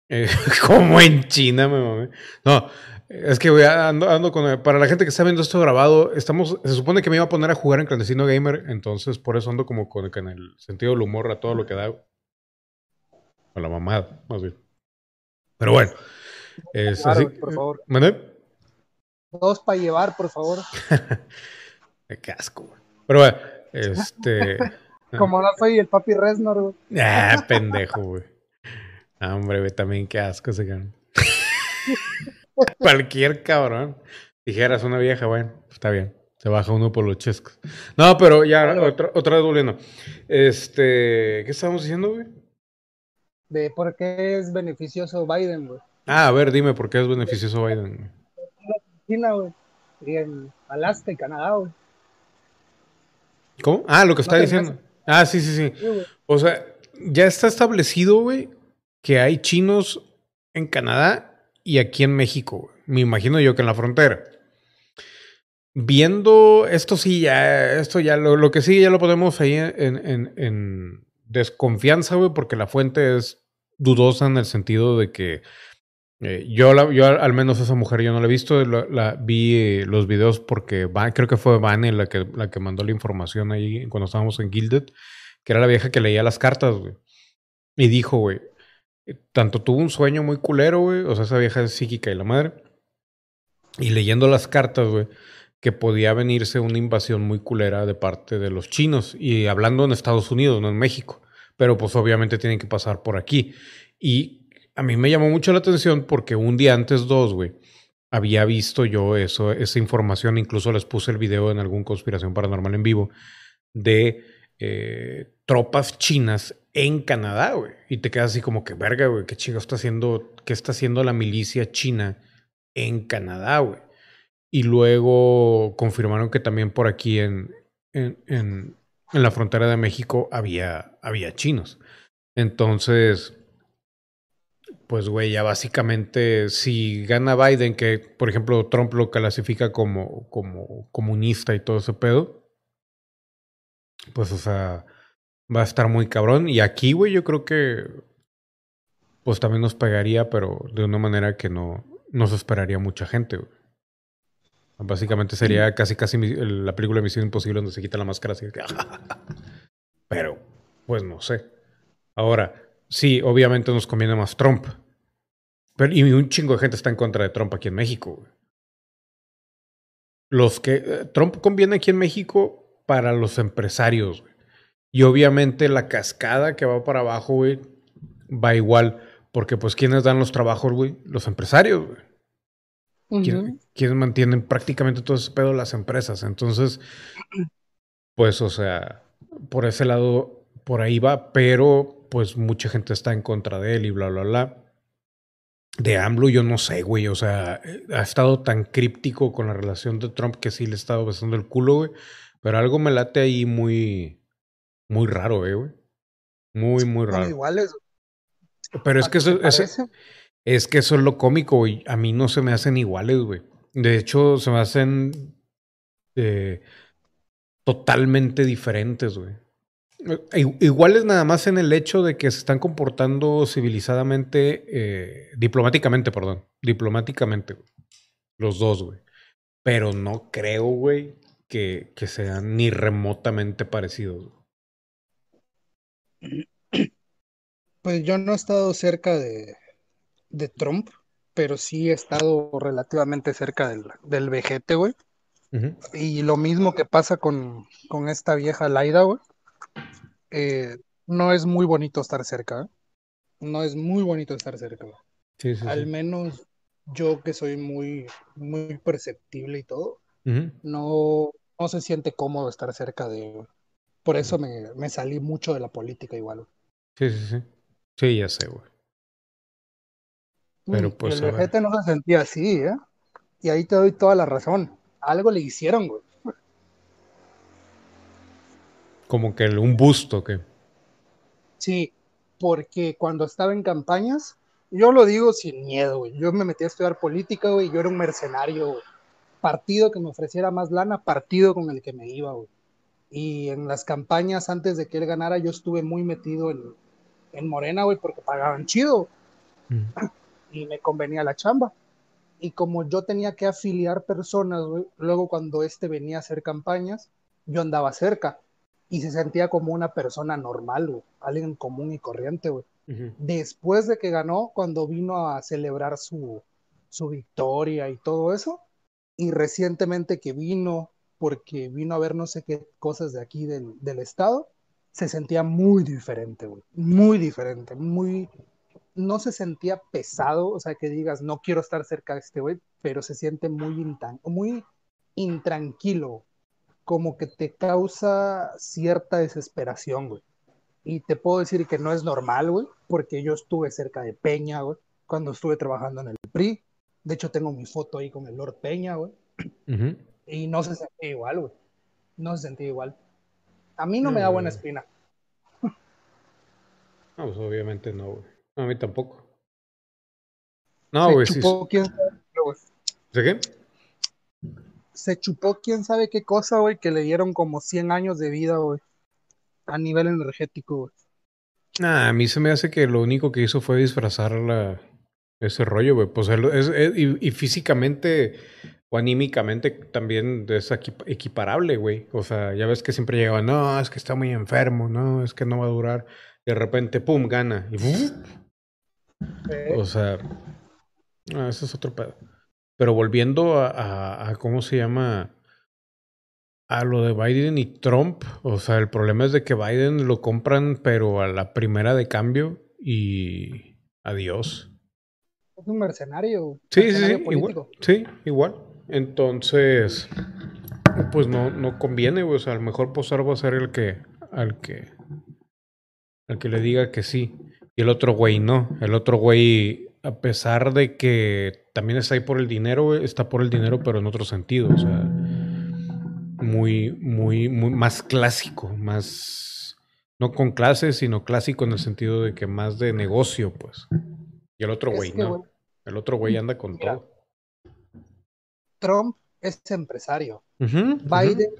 eh, como en China, me. No, es que, güey, ando, ando con, para la gente que está viendo esto grabado, estamos, se supone que me iba a poner a jugar en clandestino gamer, entonces por eso ando como con, con el sentido del humor a todo lo que da. O la mamada, más bien. Pero bueno, es Claro, así. por. Dos para llevar, por favor. Qué asco, güey. Pero bueno, este. Como no soy el papi Resnor, güey. Ah, pendejo, güey. Ah, hombre, güey, también qué asco ese cabrón. Cualquier cabrón. Dijeras una vieja, bueno, está bien. Se baja uno por los chescos. No, pero ya, otra, otra vez volviendo. Este, ¿qué estábamos diciendo, güey? De por qué es beneficioso Biden, güey. Ah, a ver, dime por qué es beneficioso Biden. China, güey. Y en Alaska y Canadá, güey. ¿Cómo? Ah, lo que está diciendo. Ah, sí, sí, sí. O sea, ya está establecido, güey, que hay chinos en Canadá y aquí en México. güey. Me imagino yo que en la frontera. Viendo esto sí, ya, esto ya, lo, lo que sí ya lo ponemos ahí en, en- en desconfianza, güey, porque la fuente es dudosa en el sentido de que eh, yo, yo al menos esa mujer yo no la he visto, la, vi eh, los videos porque creo que fue Vane la que, la que mandó la información ahí cuando estábamos en Gilded, que era la vieja que leía las cartas. Y dijo, eh, tanto tuvo un sueño muy culero, güey, o sea, esa vieja es psíquica y la madre. Y leyendo las cartas, güey, que podía venirse una invasión muy culera de parte de los chinos. Y hablando en Estados Unidos, no en México. Pero pues obviamente tienen que pasar por aquí. Y a mí me llamó mucho la atención porque un día antes, dos, güey, había visto yo eso, esa información. Incluso les puse el video en algún conspiración paranormal en vivo de eh, tropas chinas en Canadá, güey. Y te quedas así como que, verga, güey, qué chingo está haciendo, qué está haciendo la milicia china en Canadá, güey. Y luego confirmaron que también por aquí en, en la frontera de México había, había chinos. Entonces, pues, güey, ya básicamente, si gana Biden, que por ejemplo Trump lo clasifica como, como comunista y todo ese pedo, pues, o sea, va a estar muy cabrón. Y aquí, güey, yo creo que, pues también nos pegaría, pero de una manera que no nos esperaría mucha gente, güey. Básicamente sería casi, casi la película de Misión Imposible donde se quita la máscara así. Pero, pues no sé. Ahora, sí, obviamente nos conviene más Trump. Pero, y un chingo de gente está en contra de Trump aquí en México. Los que. Eh, Trump conviene aquí en México para los empresarios. Y obviamente la cascada que va para abajo, güey, va igual. Porque, pues, ¿quiénes dan los trabajos, güey? Los empresarios, güey. ¿Quiénes mantienen prácticamente todo ese pedo las empresas? Entonces, pues, o sea, por ese lado, por ahí va, pero pues mucha gente está en contra de él y bla, bla, bla. De AMLO, yo no sé, güey. O sea, ha estado tan críptico con la relación de Trump que sí le he estado besando el culo, güey. Pero algo me late ahí muy, muy raro, eh, güey. Muy, muy raro. iguales. Pero es que eso, es que eso es lo cómico, güey. A mí no se me hacen iguales, güey. De hecho, se me hacen eh, totalmente diferentes, güey. Iguales nada más en el hecho de que se están comportando civilizadamente, eh, diplomáticamente, perdón, diplomáticamente, güey. Los dos, güey. Pero no creo, güey, que, que sean ni remotamente parecidos. Pues yo no he estado cerca de, de Trump, pero sí he estado relativamente cerca del, del vejete, güey. Y lo mismo que pasa con, con esta vieja Laida, güey. Eh, no es muy bonito estar cerca, ¿eh? No es muy bonito estar cerca, güey. Al menos yo que soy muy, muy perceptible y todo, no, no se siente cómodo estar cerca de... Por eso me, me salí mucho de la política igual. Sí, sí, sí. Sí, ya sé, güey. Pero pues. El vejete no se sentía así, ¿eh? Y ahí te doy toda la razón. Algo le hicieron, güey. Como que un busto, ¿qué? Sí, porque cuando estaba en campañas, yo lo digo sin miedo, güey. Yo me metí a estudiar política, güey. Yo era un mercenario, Partido que me ofreciera más lana, partido con el que me iba, güey. Y en las campañas antes de que él ganara, yo estuve muy metido en, en Morena, güey, porque pagaban chido. Mm y me convenía la chamba. Y como yo tenía que afiliar personas, luego cuando este venía a hacer campañas, yo andaba cerca y se sentía como una persona normal, alguien común y corriente, güey. Después de que ganó, cuando vino a celebrar su, su victoria y todo eso, y recientemente que vino, porque vino a ver no sé qué cosas de aquí del, del estado, se sentía muy diferente, güey. Muy diferente, muy, no se sentía pesado, o sea, que digas, no quiero estar cerca de este güey, pero se siente muy, muy intranquilo, como que te causa cierta desesperación, güey. Y te puedo decir que no es normal, güey, porque yo estuve cerca de Peña, güey, cuando estuve trabajando en el PRI. De hecho, tengo mi foto ahí con el Lord Peña, güey. Y no se sentía igual, güey. No se sentía igual. A mí no, me da buena espina. No, pues obviamente no, güey. A mí tampoco. No, güey. Se chupó quién sabe ¿De qué? Se chupó quién sabe qué cosa, güey, que le dieron como 100 años de vida, güey. A nivel energético, güey. Nah, a mí se me hace que lo único que hizo fue disfrazar la, ese rollo, güey. Pues es, y, físicamente o anímicamente también es equiparable, güey. O sea, ya ves que siempre llegaban, no, es que está muy enfermo, no, es que no va a durar. De repente, pum, gana. Y, o sea, ah, ese es otro pedo. Pero volviendo a, a, cómo se llama, A lo de Biden y Trump, o sea, el problema es de que Biden lo compran, pero a la primera de cambio y adiós. Es un mercenario. Sí, mercenario sí, sí, igual. Sí, igual. Entonces, pues no, no conviene, güey. O sea, el mejor posar va a ser el que, al que, al que le diga que sí. Y el otro güey no. El otro güey, a pesar de que también está ahí por el dinero, está por el dinero, pero en otro sentido. O sea, muy, muy, muy más clásico, más no con clases, sino clásico en el sentido de que más de negocio, pues. Y el otro güey no. El otro güey anda con Mira. todo. Trump es empresario. Biden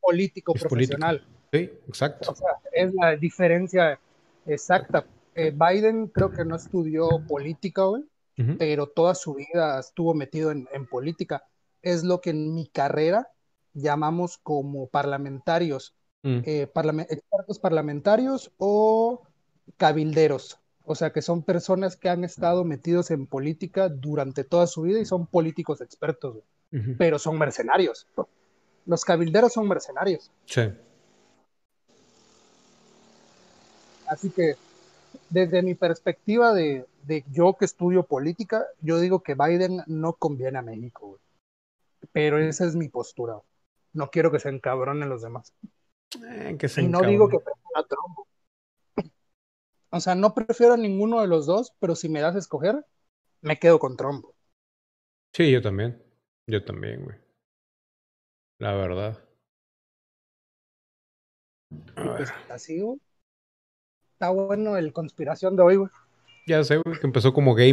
político Es político. Sí, exacto. O sea, es la diferencia exacta. Eh, Biden creo que no estudió política, güey, pero toda su vida estuvo metido en, en política. Es lo que en mi carrera llamamos como parlamentarios, Mm. eh, expertos parlamentarios o cabilderos. O sea, que son personas que han estado metidos en política durante toda su vida y son políticos expertos, güey, pero son mercenarios. Los cabilderos son mercenarios. Sí. Así que desde mi perspectiva de, de yo que estudio política, yo digo que Biden no conviene a México, güey. Pero esa es mi postura. No quiero que se encabronen los demás. Eh, que se Y no digo que prefiera a Trump. O sea, no prefiero a ninguno de los dos, pero si me das a escoger, me quedo con Trump. Sí, yo también. Yo también, güey. La verdad. A Y pues ver. así, güey. Está bueno el conspiración de hoy, güey. Ya sé, güey, que empezó como gamer.